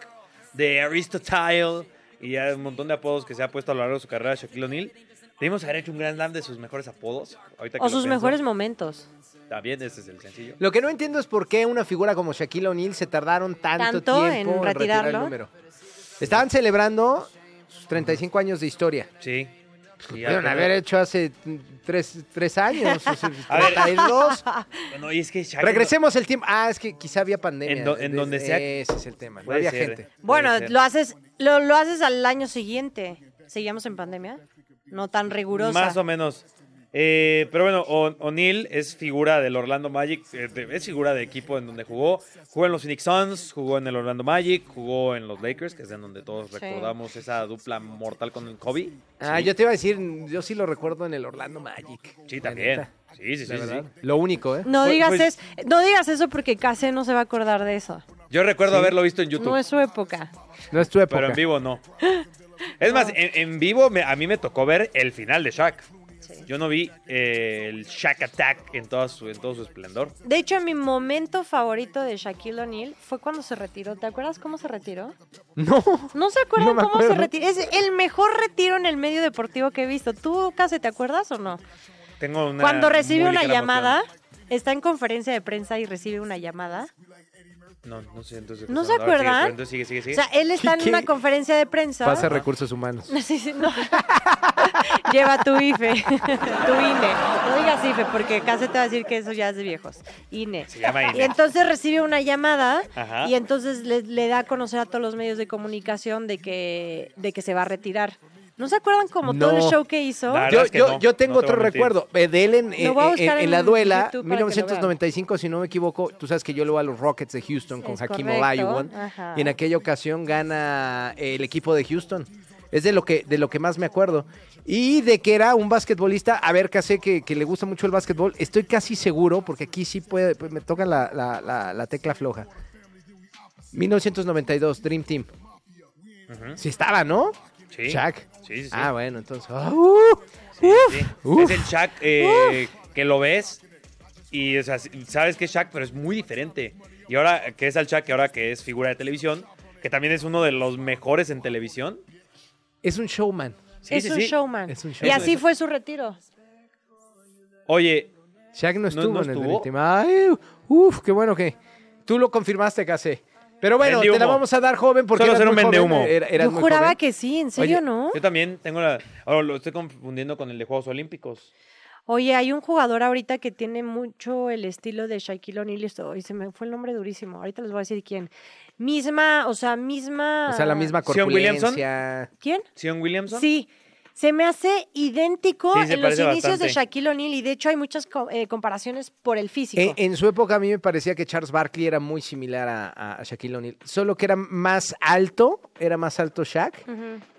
de Aristotle y ya un montón de apodos que se ha puesto a lo largo de su carrera Shaquille O'Neal. Debimos haber hecho un Grand Slam de sus mejores apodos. Ahorita que O sus pienso. mejores momentos. También ese es el sencillo. Lo que no entiendo es por qué una figura como Shaquille O'Neal se tardaron tanto, ¿Tanto en tiempo en, retirar el retirarlo? número. Estaban celebrando sus 35 años de historia. Sí. Y Pudieron haber hecho hace tres, tres años, o sea, A ver. 32. Bueno, y es que Shaq- Regresemos el tiempo. Ah, es que quizá había pandemia. En do- en donde sea- Ese es el tema. No había ser. gente. Bueno, lo haces, lo, lo haces al año siguiente. ¿Seguíamos en pandemia? No tan rigurosa. Más o menos. Eh, pero bueno, O- O'Neal es figura del Orlando Magic, eh, de- es figura de equipo en donde jugó. Jugó en los Phoenix Suns, jugó en el Orlando Magic, jugó en los Lakers, que es en donde todos Sí. recordamos esa dupla mortal con el Kobe. Ah, Sí. yo te iba a decir, yo sí lo recuerdo en el Orlando Magic. Sí, también. Sí, sí, sí. Lo único, ¿eh? No Pues- digas, pues- es- no digas eso porque Case no se va a acordar de eso. Yo recuerdo haberlo visto en YouTube, No es su época. No es tu época. pero en vivo no. Es más, en, en vivo me- a mí me tocó ver el final de Shaq. Yo no vi eh, el Shaq Attack en, toda su, en todo su esplendor. De hecho, mi momento favorito de Shaquille O'Neal fue cuando se retiró. ¿Te acuerdas cómo se retiró? No. ¿No se acuerdan No cómo se retiró? Es el mejor retiro en el medio deportivo que he visto. ¿Tú, Case, te acuerdas o no? Tengo una Cuando recibe una llamada, emoción. está en conferencia de prensa y recibe una llamada. No, no sé, entonces. ¿No se sigue, acuerdan? sigue, sigue, sigue. O sea, él está en ¿Qué? una conferencia de prensa. Pasa recursos humanos. Sí, sí, no. Lleva tu IFE, tu INE. No digas IFE porque casi te va a decir que eso ya es de viejos. INE. Se llama INE. Y entonces recibe una llamada Ajá. y entonces le, le da a conocer a todos los medios de comunicación de que, de que se va a retirar. ¿No se acuerdan como todo el show que hizo? La Yo, es que yo, no, yo tengo no te otro recuerdo eh, de él en, Lo voy a en- buscar en en la duela, YouTube para que lo vean. 1995, si no me equivoco. Tú sabes que yo le voy a los Rockets de Houston con Es Hakim Olajuwon. Y en aquella ocasión gana el equipo de Houston. Es de lo que, de lo que más me acuerdo. Y de que era un basquetbolista, a ver, que sé que, que le gusta mucho el básquetbol. Estoy casi seguro, porque aquí sí puede, pues, me toca la, la- la- la tecla floja. 1992, Dream Team. Sí estaba, ¿no? Sí. Shaq. Sí, sí, sí. Ah, bueno, entonces. ¡ah! ¡uh! Sí, sí. uf. Es el Shaq eh, que lo ves y o sea, sabes que es Shaq, pero es muy diferente. Y ahora que es el Shaq, que ahora que es figura de televisión, que también es uno de los mejores en televisión. Es un showman. Sí, es sí, un sí. showman. Es un Y así fue su retiro. Oye, Shaq no estuvo no en el estuvo? Dream Team. Ay, uf, qué bueno que. Tú lo confirmaste, Case. Pero bueno, te la vamos a dar joven porque Solo eras ser un muy joven, eras Yo muy juraba joven. que sí, ¿en serio Oye, no? Yo también tengo la. Ahora lo estoy confundiendo con el de Juegos Olímpicos. Oye, hay un jugador ahorita que tiene mucho el estilo de Shaquille O'Neal y esto, y se me fue el nombre durísimo. Ahorita les voy a decir quién. Misma, o sea, misma... O sea, la misma Sion Williamson. corpulencia. ¿Quién? ¿Sion Williamson? Sí. Se me hace idéntico Sí, se en los inicios de. Shaquille O'Neal y de hecho hay muchas co- eh, comparaciones por el físico. En, en su época a mí me parecía que Charles Barkley era muy similar a, a Shaquille O'Neal, solo que era más alto, era más alto Shaq,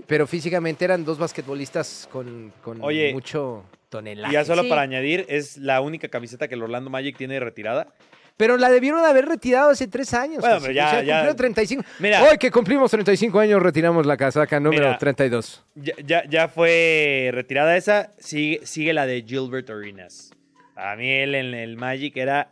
pero físicamente eran dos basquetbolistas con, con Oye, mucho Y tonelaje. ya solo Sí. para añadir, es la única camiseta que el Orlando Magic tiene retirada. Pero la debieron de haber retirado hace tres años. Bueno, pero ya- O sea, ya- cumplió 35. Mira. Hoy que cumplimos 35 años retiramos la casaca número Mira. 32. Ya, ya, ya fue retirada esa. Sigue, sigue la de Gilbert Arenas. A mí él en el Magic era.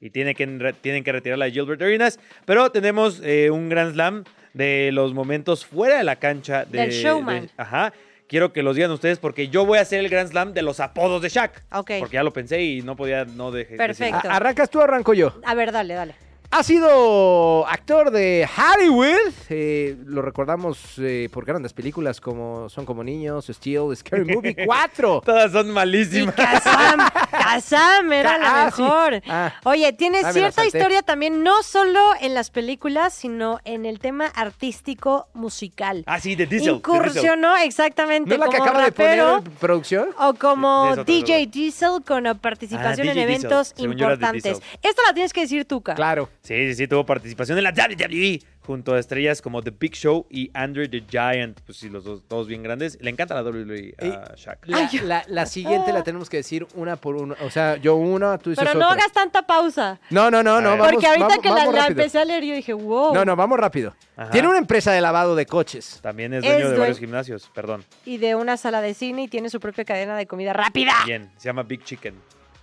Y tiene que, tienen que retirar la de Gilbert Arenas. Pero tenemos eh, un Grand Slam de los momentos fuera de la cancha. De, Del showman. de- ajá. Quiero que los digan ustedes porque yo voy a hacer el Grand Slam de los apodos de Shaq. Ok. Porque ya lo pensé y no podía no dejar. Perfecto. ¿Arrancas tú o arranco yo? A ver, dale, dale. Ha sido actor de Hollywood. eh, lo recordamos eh, por grandes películas como Son como niños, Steel, Scary Movie 4. Todas son Y malísimas. Kazam, Kazam era la Ah, sí. mejor. Ah. Oye, tiene Ah, cierta historia también, no solo en las películas, sino en el tema artístico musical. Ah, sí, de Diesel. de Diesel. Incursionó exactamente ¿No es la que acaba de poner en producción? o como Sí, de DJ. Diesel con participación Ah, en Diesel. eventos Según de importantes. Esta la tienes que decir tú. Claro. Sí, sí, sí, tuvo participación en la WWE junto a estrellas como The Big Show y Andre the Giant. Pues sí, los dos, todos bien grandes. Le encanta la WWE a Shaq. La, la- la siguiente la tenemos que decir una por una. O sea, yo una, tú dices Pero no otra. hagas tanta pausa. No, no, no, no. ver. Vamos, porque ahorita vamos- que la, vamos la rápido. empecé a leer, yo dije, wow. No, no, vamos rápido. Ajá. Tiene una empresa de lavado de coches. También es Es dueño de varios gimnasios, perdón. Y de una sala de cine y tiene su propia cadena de comida rápida. Bien, se llama Big Chicken.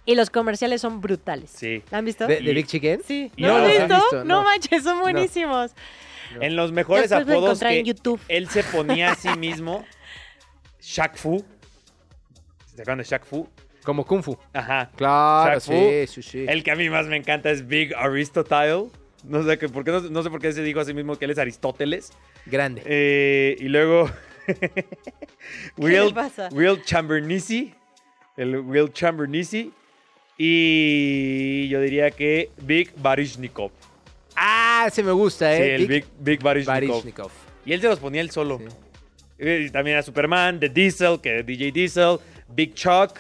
Y los comerciales son brutales. Sí. ¿La han visto? ¿De, Big Chicken? Sí. ¿No no lo has los he visto? visto, no. no. manches, son buenísimos. En los mejores Después lo apodos encontré que en YouTube. él se ponía a sí mismo, Shaq Fu. ¿Se acuerdan de Shaq Fu? Como Kung Fu. Ajá. Claro, Shaq Fu. sí, sí, sí. El que a mí más me encanta es Big Aristotile. No sé, que- por qué, no, no sé por qué se dijo a sí mismo que él es Aristóteles. Grande. Eh, y luego Will, le pasa? Will Chambernisi. El Will Chambernisi. Y yo diría que Big Barishnikov. Ah, ese me gusta, Sí, ¿eh? el Big, Big Barishnikov. Barishnikov. Y él se los ponía él solo. Sí. Y también a Superman, The Diesel, que es DJ Diesel, Big Chuck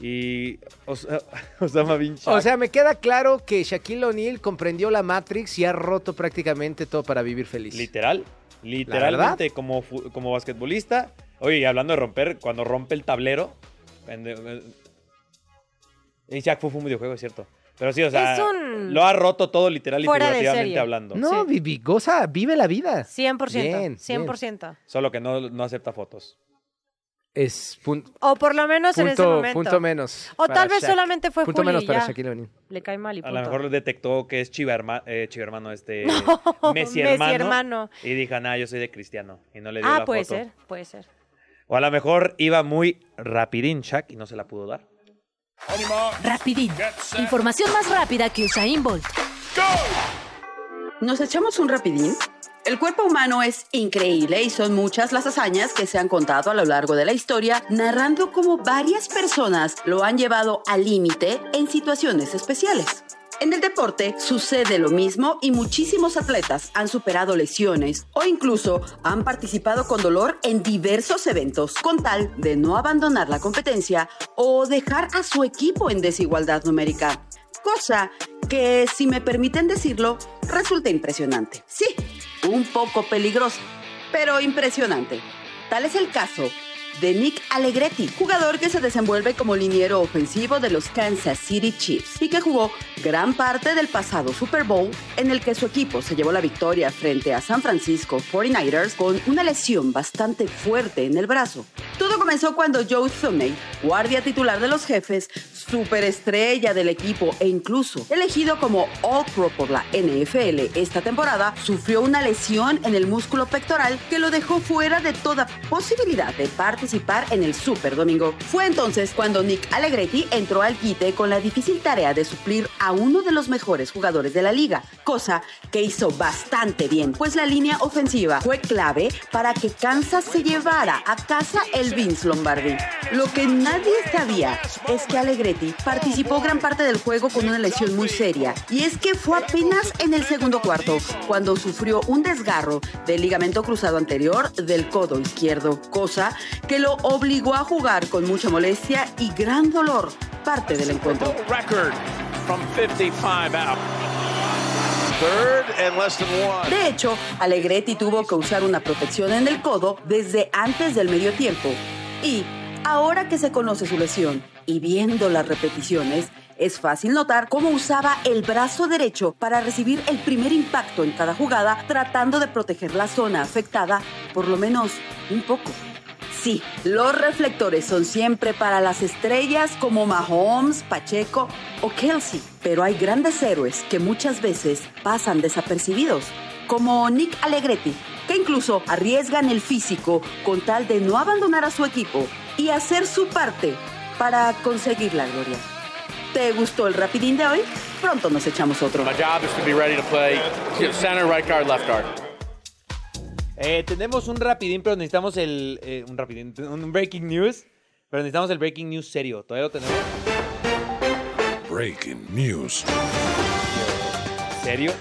y Os- Osama Bin Chuck. O sea, me queda claro que Shaquille O'Neal comprendió la Matrix y ha roto prácticamente todo para vivir feliz. Literal. Literalmente, como, como basquetbolista. Oye, y hablando de romper, cuando rompe el tablero. Shaq Fu fue un videojuego, es cierto. Pero sí, o sea, Es un- lo ha roto todo literal y Fuera de figurativamente serie. hablando. No, Sí. vivi- goza, vive la vida. 100%. Bien, 100%. Solo que no, no acepta fotos. Es pun- O por lo menos en ese punto, momento. punto menos. O para tal vez Shaq. solamente fue Punto Juli menos y para ya. Shaquille O'Neal. Le cae mal y A punto. lo mejor detectó que es chiva, herma- eh, chiva hermano, este Messi Messi hermano. hermano. Y dijo, nah, yo soy de cristiano. Y no le dio Ah, la puede foto. ser, puede ser. O a lo mejor iba muy rapidín Shaq y no se la pudo dar. Rapidín. Información más rápida que Usain Bolt. ¿Nos echamos un rapidín? El cuerpo humano es increíble y son muchas las hazañas que se han contado a lo largo de la historia, narrando cómo varias personas lo han llevado al límite en situaciones especiales. En el deporte sucede lo mismo y muchísimos atletas han superado lesiones o incluso han participado con dolor en diversos eventos con tal de no abandonar la competencia o dejar a su equipo en desigualdad numérica. Cosa que, si me permiten decirlo, resulta impresionante. Sí, un poco peligroso, pero impresionante. Tal es el caso de Nick Allegretti, jugador que se desenvuelve como liniero ofensivo de los Kansas City Chiefs y que jugó gran parte del pasado Super Bowl en el que su equipo se llevó la victoria frente a San Francisco 49ers con una lesión bastante fuerte en el brazo. Todo comenzó cuando Joe Thuney, guardia titular de los jefes, superestrella del equipo e incluso elegido como All Pro por la NFL esta temporada, sufrió una lesión en el músculo pectoral que lo dejó fuera de toda posibilidad de participar participar en el Super Domingo. Fue entonces cuando Nick Allegretti entró al quite con la difícil tarea de suplir a uno de los mejores jugadores de la liga, cosa que hizo bastante bien, pues la línea ofensiva fue clave para que Kansas se llevara a casa el Vince Lombardi. Lo que nadie sabía es que Allegretti participó gran parte del juego con una lesión muy seria, y es que fue apenas en el segundo cuarto cuando sufrió un desgarro del ligamento cruzado anterior del codo izquierdo, cosa que lo obligó a jugar con mucha molestia y gran dolor parte del encuentro. Record from 55 out. Third and less than one. De hecho, Allegretti tuvo que usar una protección en el codo desde antes del medio tiempo. Y ahora que se conoce su lesión y viendo las repeticiones, es fácil notar cómo usaba el brazo derecho para recibir el primer impacto en cada jugada, tratando de proteger la zona afectada, por lo menos un poco. Los reflectores son siempre para las estrellas como Mahomes, Pacheco o Kelsey, pero hay grandes héroes que muchas veces pasan desapercibidos, como Nick Allegretti, que incluso arriesgan el físico con tal de no abandonar a su equipo y hacer su parte para conseguir la gloria. ¿Te gustó el rapidín de hoy? Pronto nos echamos otro. My job is to be ready to play center, right guard, left guard. Eh, tenemos un rapidín, pero necesitamos el. eh, un rapidín, un breaking news. Pero necesitamos el breaking news serio. Todavía lo tenemos Breaking news. serio.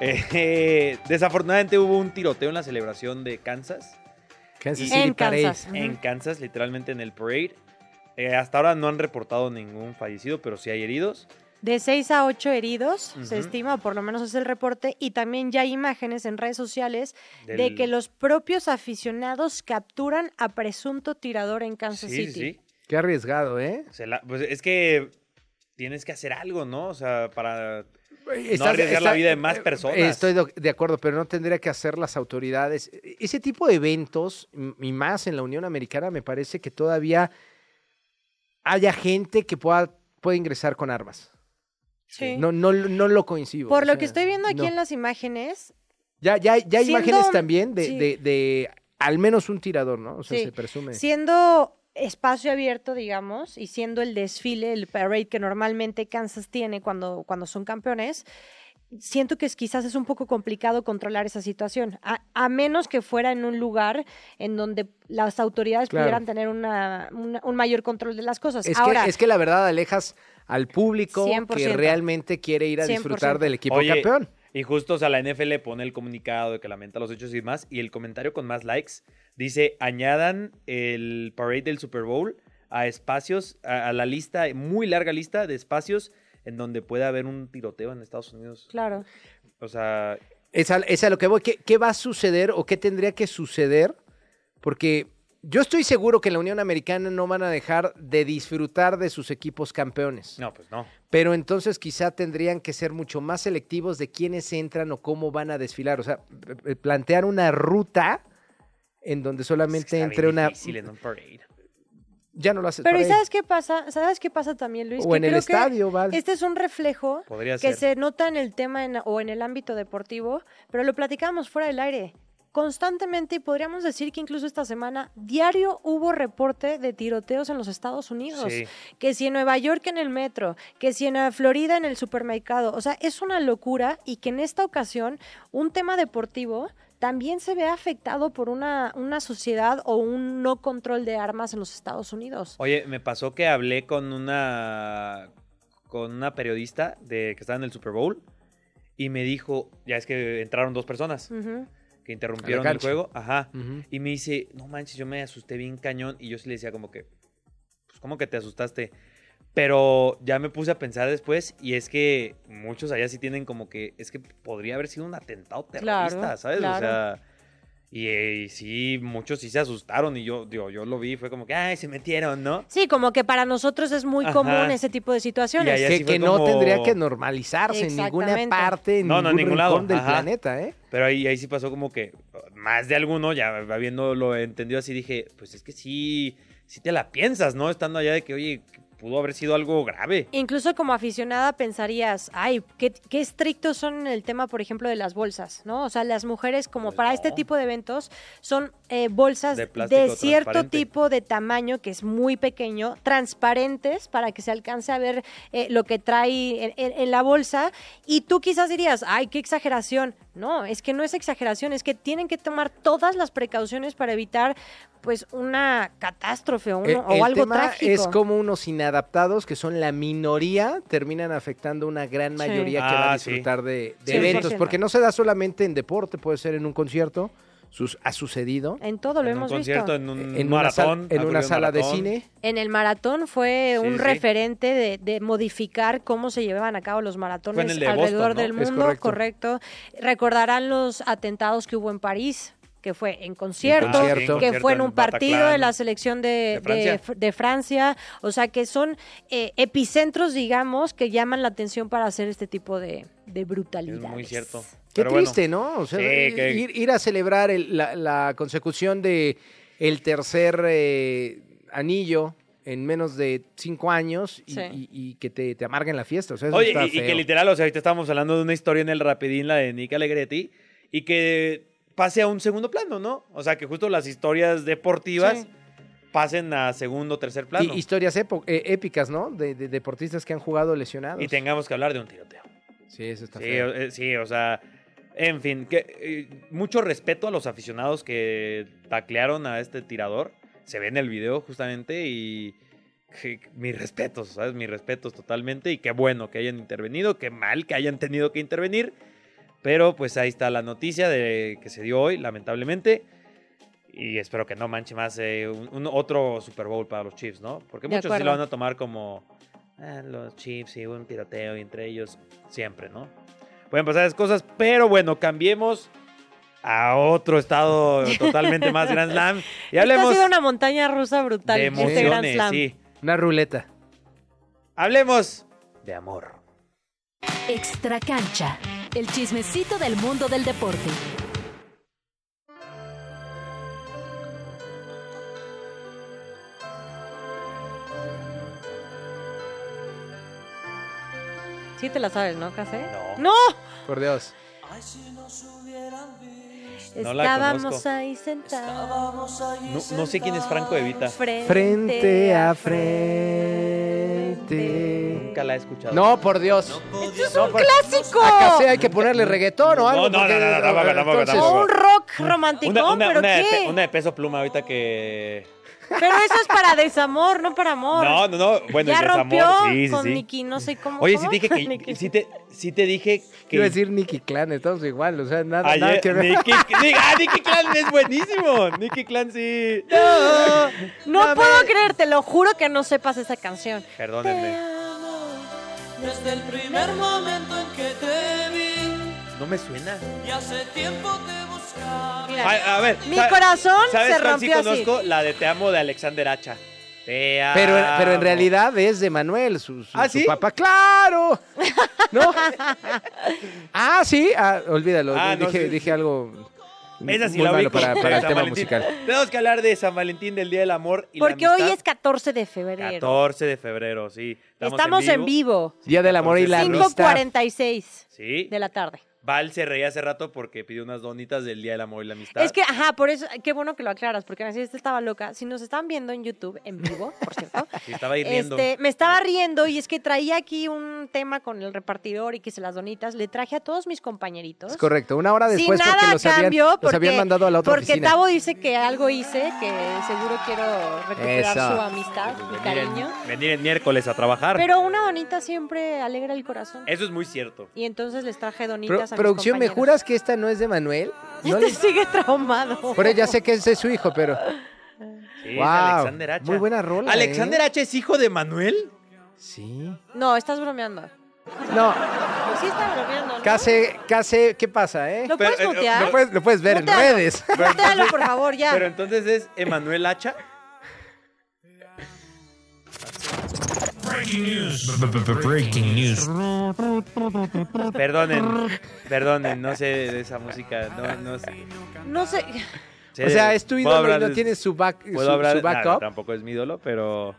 Eh, desafortunadamente hubo un tiroteo en la celebración de Kansas. Kansas City En Parade. Kansas. En Kansas, literalmente en el parade. Eh, hasta ahora no han reportado ningún fallecido, pero sí hay heridos. De 6 a 8 heridos, se estima, o por lo menos es el reporte, y también ya hay imágenes en redes sociales de que los propios aficionados capturan a presunto tirador en Kansas Sí, sí, City. sí. Qué arriesgado, ¿eh? Se la- pues es que tienes que hacer algo, ¿no? O sea, para no Estás- arriesgar la vida de más personas. Eh, Estoy de, acuerdo, pero no tendría que hacer las autoridades. Ese tipo de eventos, y más en la Unión Americana, me parece que todavía haya gente que pueda, pueda ingresar con armas. Sí. No, no, no lo coincido. Por o lo sea, que estoy viendo aquí no. en las imágenes, Ya, ya, ya hay siendo- imágenes también de, sí. de- de al menos un tirador, ¿no? O sea, Sí. se presume. siendo espacio abierto, digamos, y siendo el desfile, el parade que normalmente Kansas tiene cuando, cuando son campeones, siento que es, quizás es un poco complicado controlar esa situación, a, a menos que fuera en un lugar en donde las autoridades Claro. pudieran tener una, una- un mayor control de las cosas. Es, Ahora, que, es que la verdad alejas al público que 100%. realmente quiere ir a disfrutar 100%. del equipo Oye, campeón. Y justo, o sea, la NFL pone el comunicado de que lamenta los hechos y demás, y el comentario con más likes dice, añadan el parade del Super Bowl a espacios, a, a la lista, muy larga lista de espacios en donde puede haber un tiroteo en Estados Unidos. claro. O sea, Es a, es a lo que voy. ¿Qué, qué va a suceder o qué tendría que suceder? Porque yo estoy seguro que en la Unión Americana no van a dejar de disfrutar de sus equipos campeones. no, pues no. Pero entonces quizá tendrían que ser mucho más selectivos de quiénes entran o cómo van a desfilar. O sea, plantear una ruta en donde Es que solamente entre una... difícil en un parade. Ya no lo haces Pero para ¿y sabes qué pasa? ¿Sabes qué pasa también, Luis? O Que en el creo que estadio, Val. Este es un reflejo Podría que ser. se nota en el tema en- o en el ámbito deportivo, pero lo platicábamos fuera del aire. Constantemente, y podríamos decir que incluso esta semana, diario hubo reporte de tiroteos en los Estados Unidos. Sí. Que si en Nueva York en el metro, que si en eh, Florida en el supermercado. O sea, es una locura y que en esta ocasión un tema deportivo también se ve afectado por una, una sociedad o un no control de armas en los Estados Unidos. Oye, me pasó que hablé con una con una periodista de que estaba en el Super Bowl y me dijo, ya es que entraron dos personas que interrumpieron el juego, ajá, y me dice, "No manches, yo me asusté bien cañón" y yo sí le decía como que pues cómo que te asustaste? Pero ya me puse a pensar después y es que muchos allá sí tienen como que es que podría haber sido un atentado terrorista, Claro, ¿sabes? O sea, y, y sí, muchos sí se asustaron y yo, digo, yo lo vi, fue como que, ay, se metieron, ¿no? Sí, como que para nosotros es muy Ajá. común ese tipo de situaciones. Que, sí que no tendría que normalizarse en ninguna parte, en No, no, en ningún lado, del ajá. planeta, ¿eh? Pero ahí, ahí sí pasó como que más de alguno, ya habiéndolo entendido así, dije, pues es que sí, sí te la piensas, ¿no? Estando allá de que, oye, pudo haber sido algo grave. Incluso como aficionada pensarías, ay, qué, qué estrictos son en el tema, por ejemplo, de las bolsas, ¿no? O sea, las mujeres como para este tipo de eventos son eh, bolsas De cierto tipo de tamaño que es muy pequeño, transparentes para que se alcance a ver eh, lo que trae en, en- en la bolsa y tú quizás dirías, ay, qué exageración. No, es que no es exageración, es que tienen que tomar todas las precauciones para evitar pues una catástrofe o, uno- El- o el algo tema trágico. es como unos inadaptados, que son la minoría, terminan afectando una gran Sí. mayoría que va Ah, a sí. disfrutar de, de Sí, eventos. 100%. Porque no se da solamente en deporte, puede ser en un concierto, sus, ha sucedido. En todo lo en un hemos concierto, visto. en un En una, maratón. sal- en una sala de cine. En el maratón fue Sí, un sí. referente de, de modificar cómo se llevaban a cabo los maratones de alrededor Boston, ¿no? del Es mundo, correcto. correcto. Recordarán los atentados que hubo en París, que fue en concierto, En concierto. que Concierto fue en un partido Bataclan. de la selección de, De Francia. Fr- de Francia. O sea, que son eh, epicentros, digamos, que llaman la atención para hacer este tipo de, de Es brutalidades. muy cierto. Qué Pero bueno, triste, ¿no? O sea, Sí, que- ir, ir a celebrar el- la, la consecución de el tercer eh, anillo en menos de cinco años y, Sí. y- y que te, te amarguen la fiesta. O sea, eso Oye, está y, y que literal, o sea, ahorita estábamos hablando de una historia en el Rapidín, la de Nick Alegretti, y que pase a un segundo plano, ¿no? O sea, que justo las historias deportivas Sí. pasen a segundo o tercer Y plano. Y, historias eh, épicas, ¿no? De, de deportistas que han jugado lesionados. tengamos que hablar de un tiroteo. Sí, eso está Sí, feo. eh, sí, o sea, en fin, que, eh, mucho respeto a los aficionados que taclearon a este tirador. Se ve en el video justamente y mis respetos, ¿sabes? Mis respetos totalmente y qué bueno que hayan intervenido, qué mal que hayan tenido que intervenir. Pero pues ahí está la noticia de que se dio hoy, lamentablemente. Y espero que no manche más eh, un, un otro Super Bowl para los Chiefs, ¿no? Porque De muchos sí acuerdo. lo van a tomar como "Ah, los Chiefs y un tiroteo entre ellos siempre, ¿no? Pueden pasar esas cosas, pero bueno, cambiemos a otro estado totalmente más Grand Slam. Y Esta ha hablemos sido una montaña rusa brutal, de este Grand emociones, Slam. sí. Una ruleta. Hablemos de amor. Extra cancha. El chismecito del mundo del deporte. Sí te la sabes, ¿no, Case? No. ¡No! Por Dios. No la Estábamos conozco. ahí sentados. No, no sé quién es Franco Evita. Frente a frente. Nunca la he escuchado. No, por Dios. ¡Esto es un clásico! Acá sí hay que ponerle reggaetón o algo. No, no, no, no, tampoco, tampoco, entonces- tampoco. O un rock romántico, Una, una- ¿pero una qué? una de peso pluma ahorita que... Pero eso es para desamor, no para amor. No, no, no. Bueno, ya el rompió desamor. Sí, sí, con sí. Nicky, no sé cómo. Oye, sí te dije que... Sí te, sí te dije que... Iba a decir Nicky Clan, estamos igual, o sea, nada, nada Ayer, que ver. Nicky, Nick- ah, Nicky Clan es buenísimo. Nicky Clan sí. No Dame. puedo creer, te lo juro que no sepas esa canción. Perdónenme. Desde el primer momento en que te vi No me suena. y hace tiempo te. Mira, A, a ver. mi ¿sabes- corazón ¿sabes se cuál rompió sí así. conozco? La de Te amo de Alexander Hacha. Te amo. Pero, pero en realidad es de Manuel, su, su- ¿Ah, su sí? papá. ¡Claro! ¿No? ah, sí. Ah, olvídalo. Ah, no, dije, sí. dije algo Esa sí muy la malo ubico. para, para el San tema Valentín. musical. Tenemos que hablar de San Valentín, del Día del Amor y Porque la hoy es 14 de febrero. 14 de febrero, sí. Estamos en vivo. Día del amor y la amistad. 5.46 Sí. de la tarde. Val se reía hace rato porque pidió unas donitas del Día del Amor y la Amistad. Es que, ajá, por eso, qué bueno que lo aclaras, porque me decía, esta estaba loca. Si nos están viendo en YouTube, en vivo, por cierto, Sí, estaba ahí riendo. este, me estaba riendo y es que traía aquí un tema con el repartidor y que se las donitas, le traje a todos mis compañeritos. Es correcto. Una hora después Sin porque nada los a habían, cambio, los porque, habían mandado a la otra porque oficina. Tavo dice que algo hice, que seguro quiero recuperar Eso. su amistad, mi cariño. en, venir el miércoles a trabajar. Pero una donita siempre alegra el corazón. Eso es muy cierto. Y entonces les traje donitas a mis producción, ¿me juras que esta no es de Manuel? No Este le- sigue traumado. Por ella sé que ese es su hijo, pero... Sí, Wow, Alexander Hacha. muy buena rola, ¿Alexander ¿eh? Hacha es hijo de Manuel? Sí. No, estás bromeando. No, Sí está bromeando, ¿no? casi, casi, ¿qué pasa, eh? ¿Lo puedes eh, mutear? Lo puedes, lo puedes ver Mutealo. en redes. Mutealo, por favor, ya. Pero entonces es Emanuel Hacha. Breaking news. Breaking news. Perdonen, perdonen, no sé de esa música. No, no sé. No sé. Sé O sea, de- es tu ídolo y no de- tienes su, back, Puedo su, hablar su nah, no, backup. tampoco es mi ídolo, pero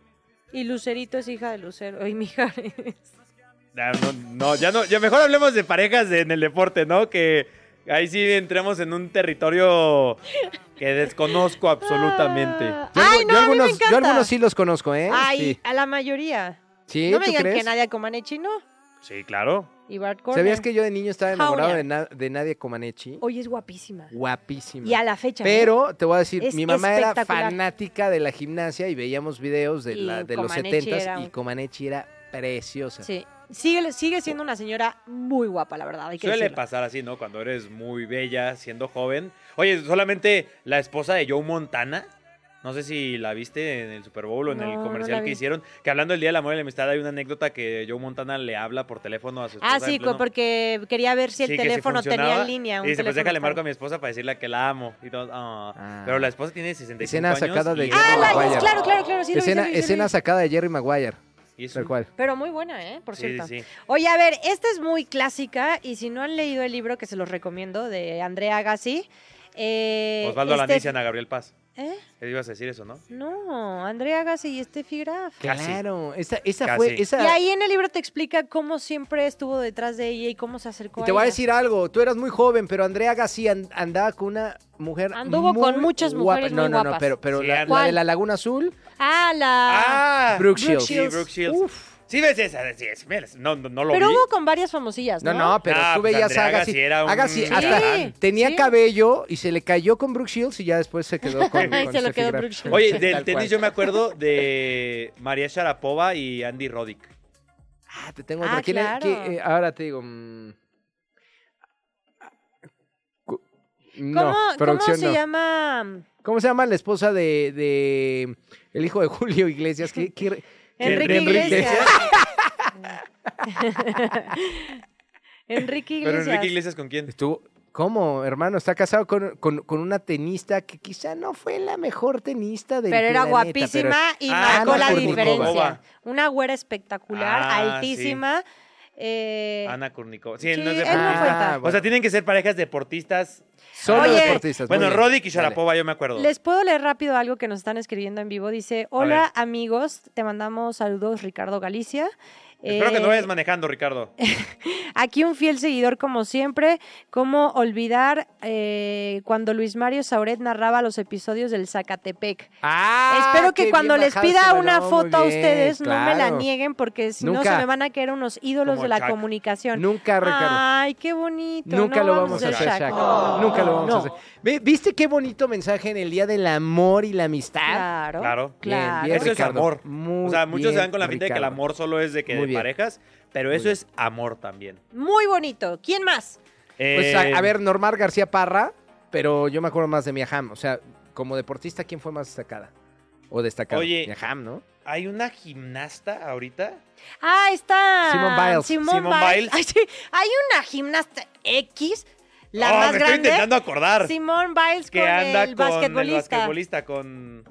Y Lucerito es hija de Lucero y Mijares. Ah, No, no, ya no, ya mejor hablemos de parejas de- en el deporte, ¿no? Que ahí sí entremos en un territorio que desconozco absolutamente. Yo, Ay, no, yo a mí me algunos, yo algunos sí los conozco, ¿eh? Ay, Sí. a la mayoría. ¿Sí? no me ¿Tú digan que? Nadia Comaneci no. Sí, claro. Y Bart Corner. ¿Sabías que yo de niño estaba enamorado Jauria. de, Na- de Nadia Comaneci? Hoy es guapísima. Guapísima. Y a la fecha. Pero te voy a decir, Es mi mamá era espectacular. fanática de la gimnasia y veíamos videos de, Y la, de los Comaneci 70 era y un- Comaneci era preciosa. Sí. Sigue, sigue siendo una señora muy guapa, la verdad. Hay que Suele decirlo. pasar así, ¿no? Cuando eres muy bella, siendo joven. Oye, solamente la esposa de Joe Montana. No sé si la viste en el Super Bowl o en No, el comercial que hicieron. Que hablando del Día del Amor y la Amistad, hay una anécdota que Joe Montana le habla por teléfono a su esposa. Ah, sí, porque quería ver si el Sí, que si teléfono tenía línea. Un Y dice, pues teléfono déjale marco a mi esposa para decirle que la amo. Y todo, ah. Ah. Pero la esposa tiene 65 Escena años. sacada de y- Jerry Ah, la, Maguire. claro, claro, claro. Sí, lo vi, escena sí lo vi, sí lo escena sacada de Jerry Maguire. Y es Tal un- cual. Pero muy buena, ¿eh? Por Sí, cierto. sí, sí. Oye, a ver, esta es muy clásica y si no han leído el libro, que se los recomiendo, de Andrea Agassi. Eh, Osvaldo este- Alanís y Ana Gabriel Paz. ¿Eh? ¿Qué ibas a decir eso, no? No, Andrea Agassi y Steffi Graf. Claro, esa, esa Casi. fue... Esa... Y ahí en el libro te explica cómo siempre estuvo detrás de ella y cómo se acercó Y a te voy a decir algo, tú eras muy joven, pero Andrea Gassi an- andaba con una mujer Anduvo muy con muchas guapa. mujeres No, muy no, no, guapas. pero, pero Sí, la, and- la de la Laguna Azul, Ah, la... Ah, Brooke Shields. Sí, Brooke Shields. Sí, ves esa, sí, es- mira, no, no, no lo Pero vi. hubo con varias famosillas, ¿no? No, no, pero Ah, tú pues veías Andrea a Agassi. Agassi era un Agassi hasta galán. tenía Sí. cabello y se le cayó con Brooke Shields y ya después se quedó con, con se lo Steffi quedó Graf. Brooke Shields. Oye, Tal del cual. tenis yo me acuerdo de María Sharapova y Andy Roddick. Ah, te tengo Ah, otra. ¿Quién es- claro. qué, eh, ahora te digo. mm, cu- No, ¿Cómo, ¿cómo producción se no. llama? ¿Cómo se llama la esposa de, de el hijo de Julio Iglesias? ¿Qué, qué- Enrique Enrique Iglesias. Enrique Pero Iglesias. Enrique Iglesias con quién? Estuvo, ¿Cómo, hermano? Está casado con, con- con una tenista que quizá no fue la mejor tenista del Pero era guapísima pero- y Ah, marcó la diferencia. Una güera espectacular, Ah, altísima. Eh, Ana Kurnikova. Sí, sí, no es él no deportista. cuenta. Ah, O sea, tienen que ser parejas deportistas. Solo Oye, deportistas. muy Bueno, bien. Roddick y. Sharapova, yo me acuerdo. Les puedo leer rápido algo que nos están escribiendo en vivo. Dice, hola amigos, te mandamos saludos Ricardo Galicia. Espero que no Eh, vayas manejando, Ricardo. Aquí un fiel seguidor como siempre. ¿Cómo olvidar eh, cuando Luis Mario Sauret narraba los episodios del Zacatepec? Ah, Espero que cuando les pida una foto a bien, ustedes, no me la nieguen porque si no se me van a caer unos ídolos Como de la Shaq. comunicación. Nunca, Ricardo. Ay, qué bonito. Nunca No lo vamos a hacer, Shaq. Nunca lo vamos no. a hacer. ¿Viste qué bonito mensaje en el Día del Amor y la Amistad? Claro. Claro. Claro. Bien, Eso es amor. Muy o sea, muchos bien, se dan con la finta de que el amor solo es de que bien. parejas, pero eso es amor también. Muy bonito. ¿Quién más? Pues Eh, a, a ver, Normar García Parra, pero yo me acuerdo más de Mia Hamm. O sea, como deportista, ¿quién fue más destacada? O destacada. Oye. Mia Hamm, ¿no? Hay una gimnasta ahorita. Ah, está. Simone Biles. Simone Simone Biles. Biles. Ay, sí. Hay una gimnasta X, la Oh, más me estoy grande. intentando acordar. Simone Biles que con anda el con basquetbolista. el basquetbolista con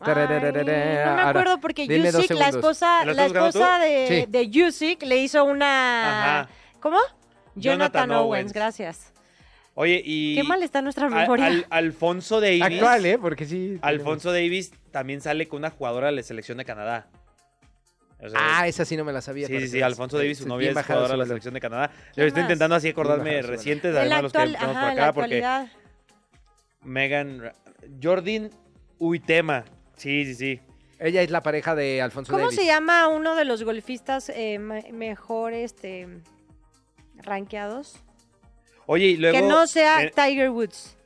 Ay, no me Ahora, acuerdo porque Yusik, la esposa, ¿Lo la esposa de, Sí. de Yusik le hizo una. Ajá. ¿Cómo? Jonathan Jonathan, Owens. Owens. gracias. Oye, y Qué mal está nuestra memoria. Al- Alfonso Davis. Actual, ¿eh? Porque sí. Alfonso Davis también sale con una jugadora de la selección de Canadá. O sea, Ah, esa sí no me la sabía. sí, sí, sí. Alfonso Davis, su novia es jugadora de la selección de Canadá. Yo ¿Quién estoy más? intentando así acordarme recientes, además los que actual, tenemos por acá, porque. Megan, Jordan Uitema. Sí, sí, sí. Ella es la pareja de Alfonso ¿Cómo Davis. se llama uno de los golfistas eh, me- mejor este, rankeados? Oye, y luego. que no sea eh, Tiger Woods.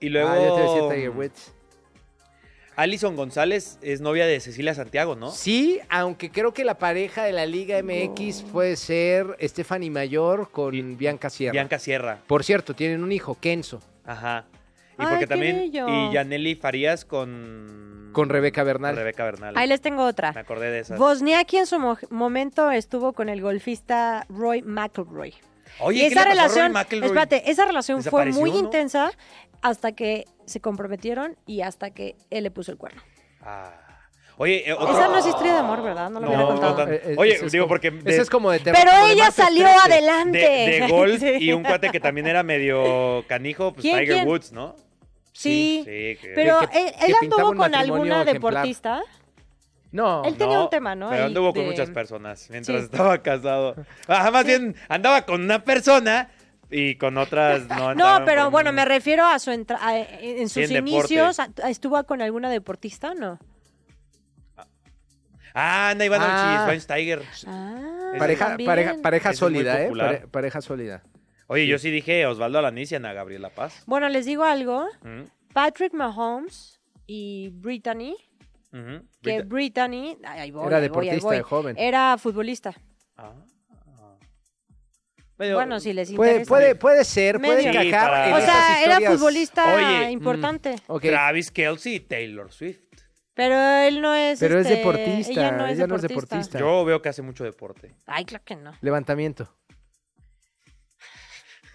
y luego. Ah, yo te decía Tiger Woods. Alison González es novia de Cecilia Santiago, ¿no? Sí, aunque creo que la pareja de la Liga MX puede ser Stephanie Mayor con Bianca Sierra. Bianca Sierra. Por cierto, tienen un hijo, Kenzo, Ajá. Y Ay, porque también. bello. Y Yaneli Farías con. con Rebeca con Bernal. Rebeca Bernal. Ahí les tengo otra. Me acordé de esas. Wozniacki en su mo- momento estuvo con el golfista Roy McIlroy. Oye, y ¿qué esa le pasó a Rory relación, espérate, esa relación fue muy ¿no? intensa hasta que se comprometieron y hasta que él le puso el cuerno. Ah. Oye, eh, otro- Esa no es historia de amor, ¿verdad? No lo hubiera No, contado. no tan- Eh, eh, Oye, es digo como- porque. de- Ese es como de terror. Pero ella salió 13. adelante. de, de golf Sí. y un cuate que también era medio canijo, pues ¿Quién, Tiger quién? Woods, ¿no? Sí, Sí, que- pero que- él, que él pintaba anduvo con alguna ejemplar. deportista. No. Él tenía No, un tema, ¿no? Pero anduvo con muchas personas mientras Sí. estaba casado. Ah, más bien andaba con una persona y con otras no No, pero con- bueno, me refiero a su entra a- en sus Sí, en deporte. inicios. a- ¿Estuvo con alguna deportista o no? Ah, anda Iván Ah. Schweinsteiger. Ah, Pareja, pareja, pareja sólida, ¿eh? Pare- pareja sólida. Oye, yo sí dije Osvaldo Alaniz y Ana Gabriela Paz. Bueno, les digo algo. Mm, Patrick Mahomes y Brittany, que Brita- Brittany, ay, ahí voy, Era ahí voy, ahí deportista voy, de joven. Era futbolista. Ah. Pero- bueno, si les Puede, interesa. puede, puede ser, puede Medio. Sí, encajar. para- en o esas sea, era futbolista Oye, importante. Ok, Travis Kelsey y Taylor Swift. Pero él no es. Pero es este, deportista, Ella no es ella no es deportista. Yo veo que hace mucho deporte. Ay, claro que no. Levantamiento.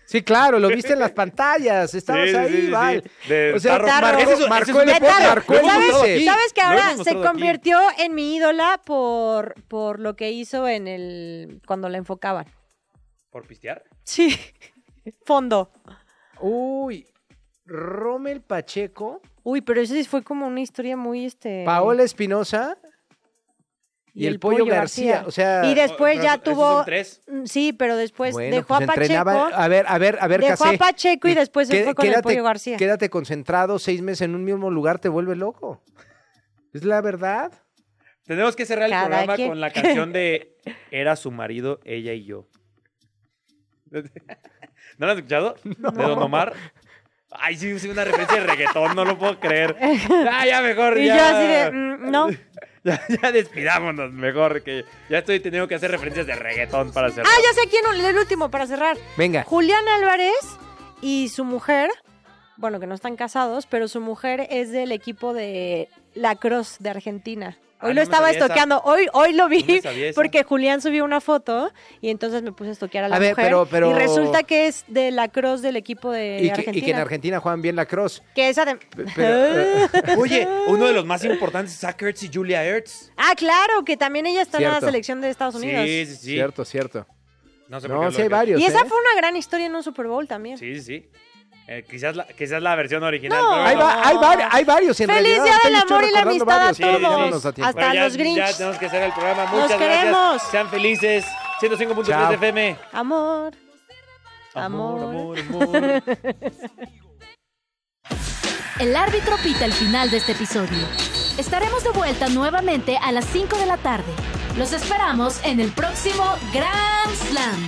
Sí, claro, lo viste en las pantallas. Estabas Sí, ahí, sí, sí. Val. De O sea, marcó, Ese es- ese marcó es un el lo marcó ¿Sabes. ¿Sabes que ahora se aquí. convirtió en mi ídola por, por lo que hizo en el. cuando la enfocaban? ¿Por pistear? Sí. Fondo. Uy, Rommel Pacheco, Uy, pero eso sí fue como una historia muy este. Paola Espinosa y, el Pollo, García. O sea, y después ya tuvo. tres. Mm, Sí, pero después bueno, dejó pues a Pacheco. entrenaba. A ver, a ver, a ver, dejó Casé. a Pacheco y después se fue con el Pollo García. Quédate concentrado seis meses en un mismo lugar, te vuelve loco. Es la verdad. Tenemos que cerrar el Cada programa quien. con la canción de Era su marido, ella y yo. ¿No lo has escuchado? De Don Omar. Ay, sí, sí, una referencia de reggaetón, no lo puedo creer. Ya, ya, mejor, Y ya. yo así de. mm, no. Ya, ya despidámonos mejor, que ya estoy teniendo que hacer referencias de reggaetón para cerrar. Ah, ya sé quién, el último para cerrar. Venga. Julián Álvarez y su mujer, bueno, que no están casados, pero su mujer es del equipo de La Cruz de Argentina. Ah, Hoy no lo me estaba esa. estoqueando, hoy, hoy lo vi No porque Julián subió una foto y entonces me puse a estoquear a la A ver, mujer. pero- pero- Y resulta que es de La Cruz del equipo de Y que, Argentina. y que en Argentina juegan bien la cross. Que esa de... Pero, eh, Oye, uno de los más importantes, Zach Ertz y Julia Ertz. ah, claro, que también ella está en la selección de Estados Unidos. Sí, sí, sí. Cierto, cierto. No sé No, por qué sí hay varios. Y esa ¿eh? fue una gran historia en un Super Bowl también. Sí, sí, sí. Eh, quizás, la, quizás la versión original. No. pero Hay, va- hay, vari- hay varios en Feliz realidad. Día del amor y la amistad pero todos. Hasta Bueno, ya, los Grinch. Ya tenemos que cerrar el programa. Nos Muchas queremos. gracias. Sean felices. 105.3 Chao. FM. Amor. Amor, Amor. amor, amor. El árbitro pita el final de este episodio. Estaremos de vuelta nuevamente a las 5 de la tarde. Los esperamos en el próximo Grand Slam.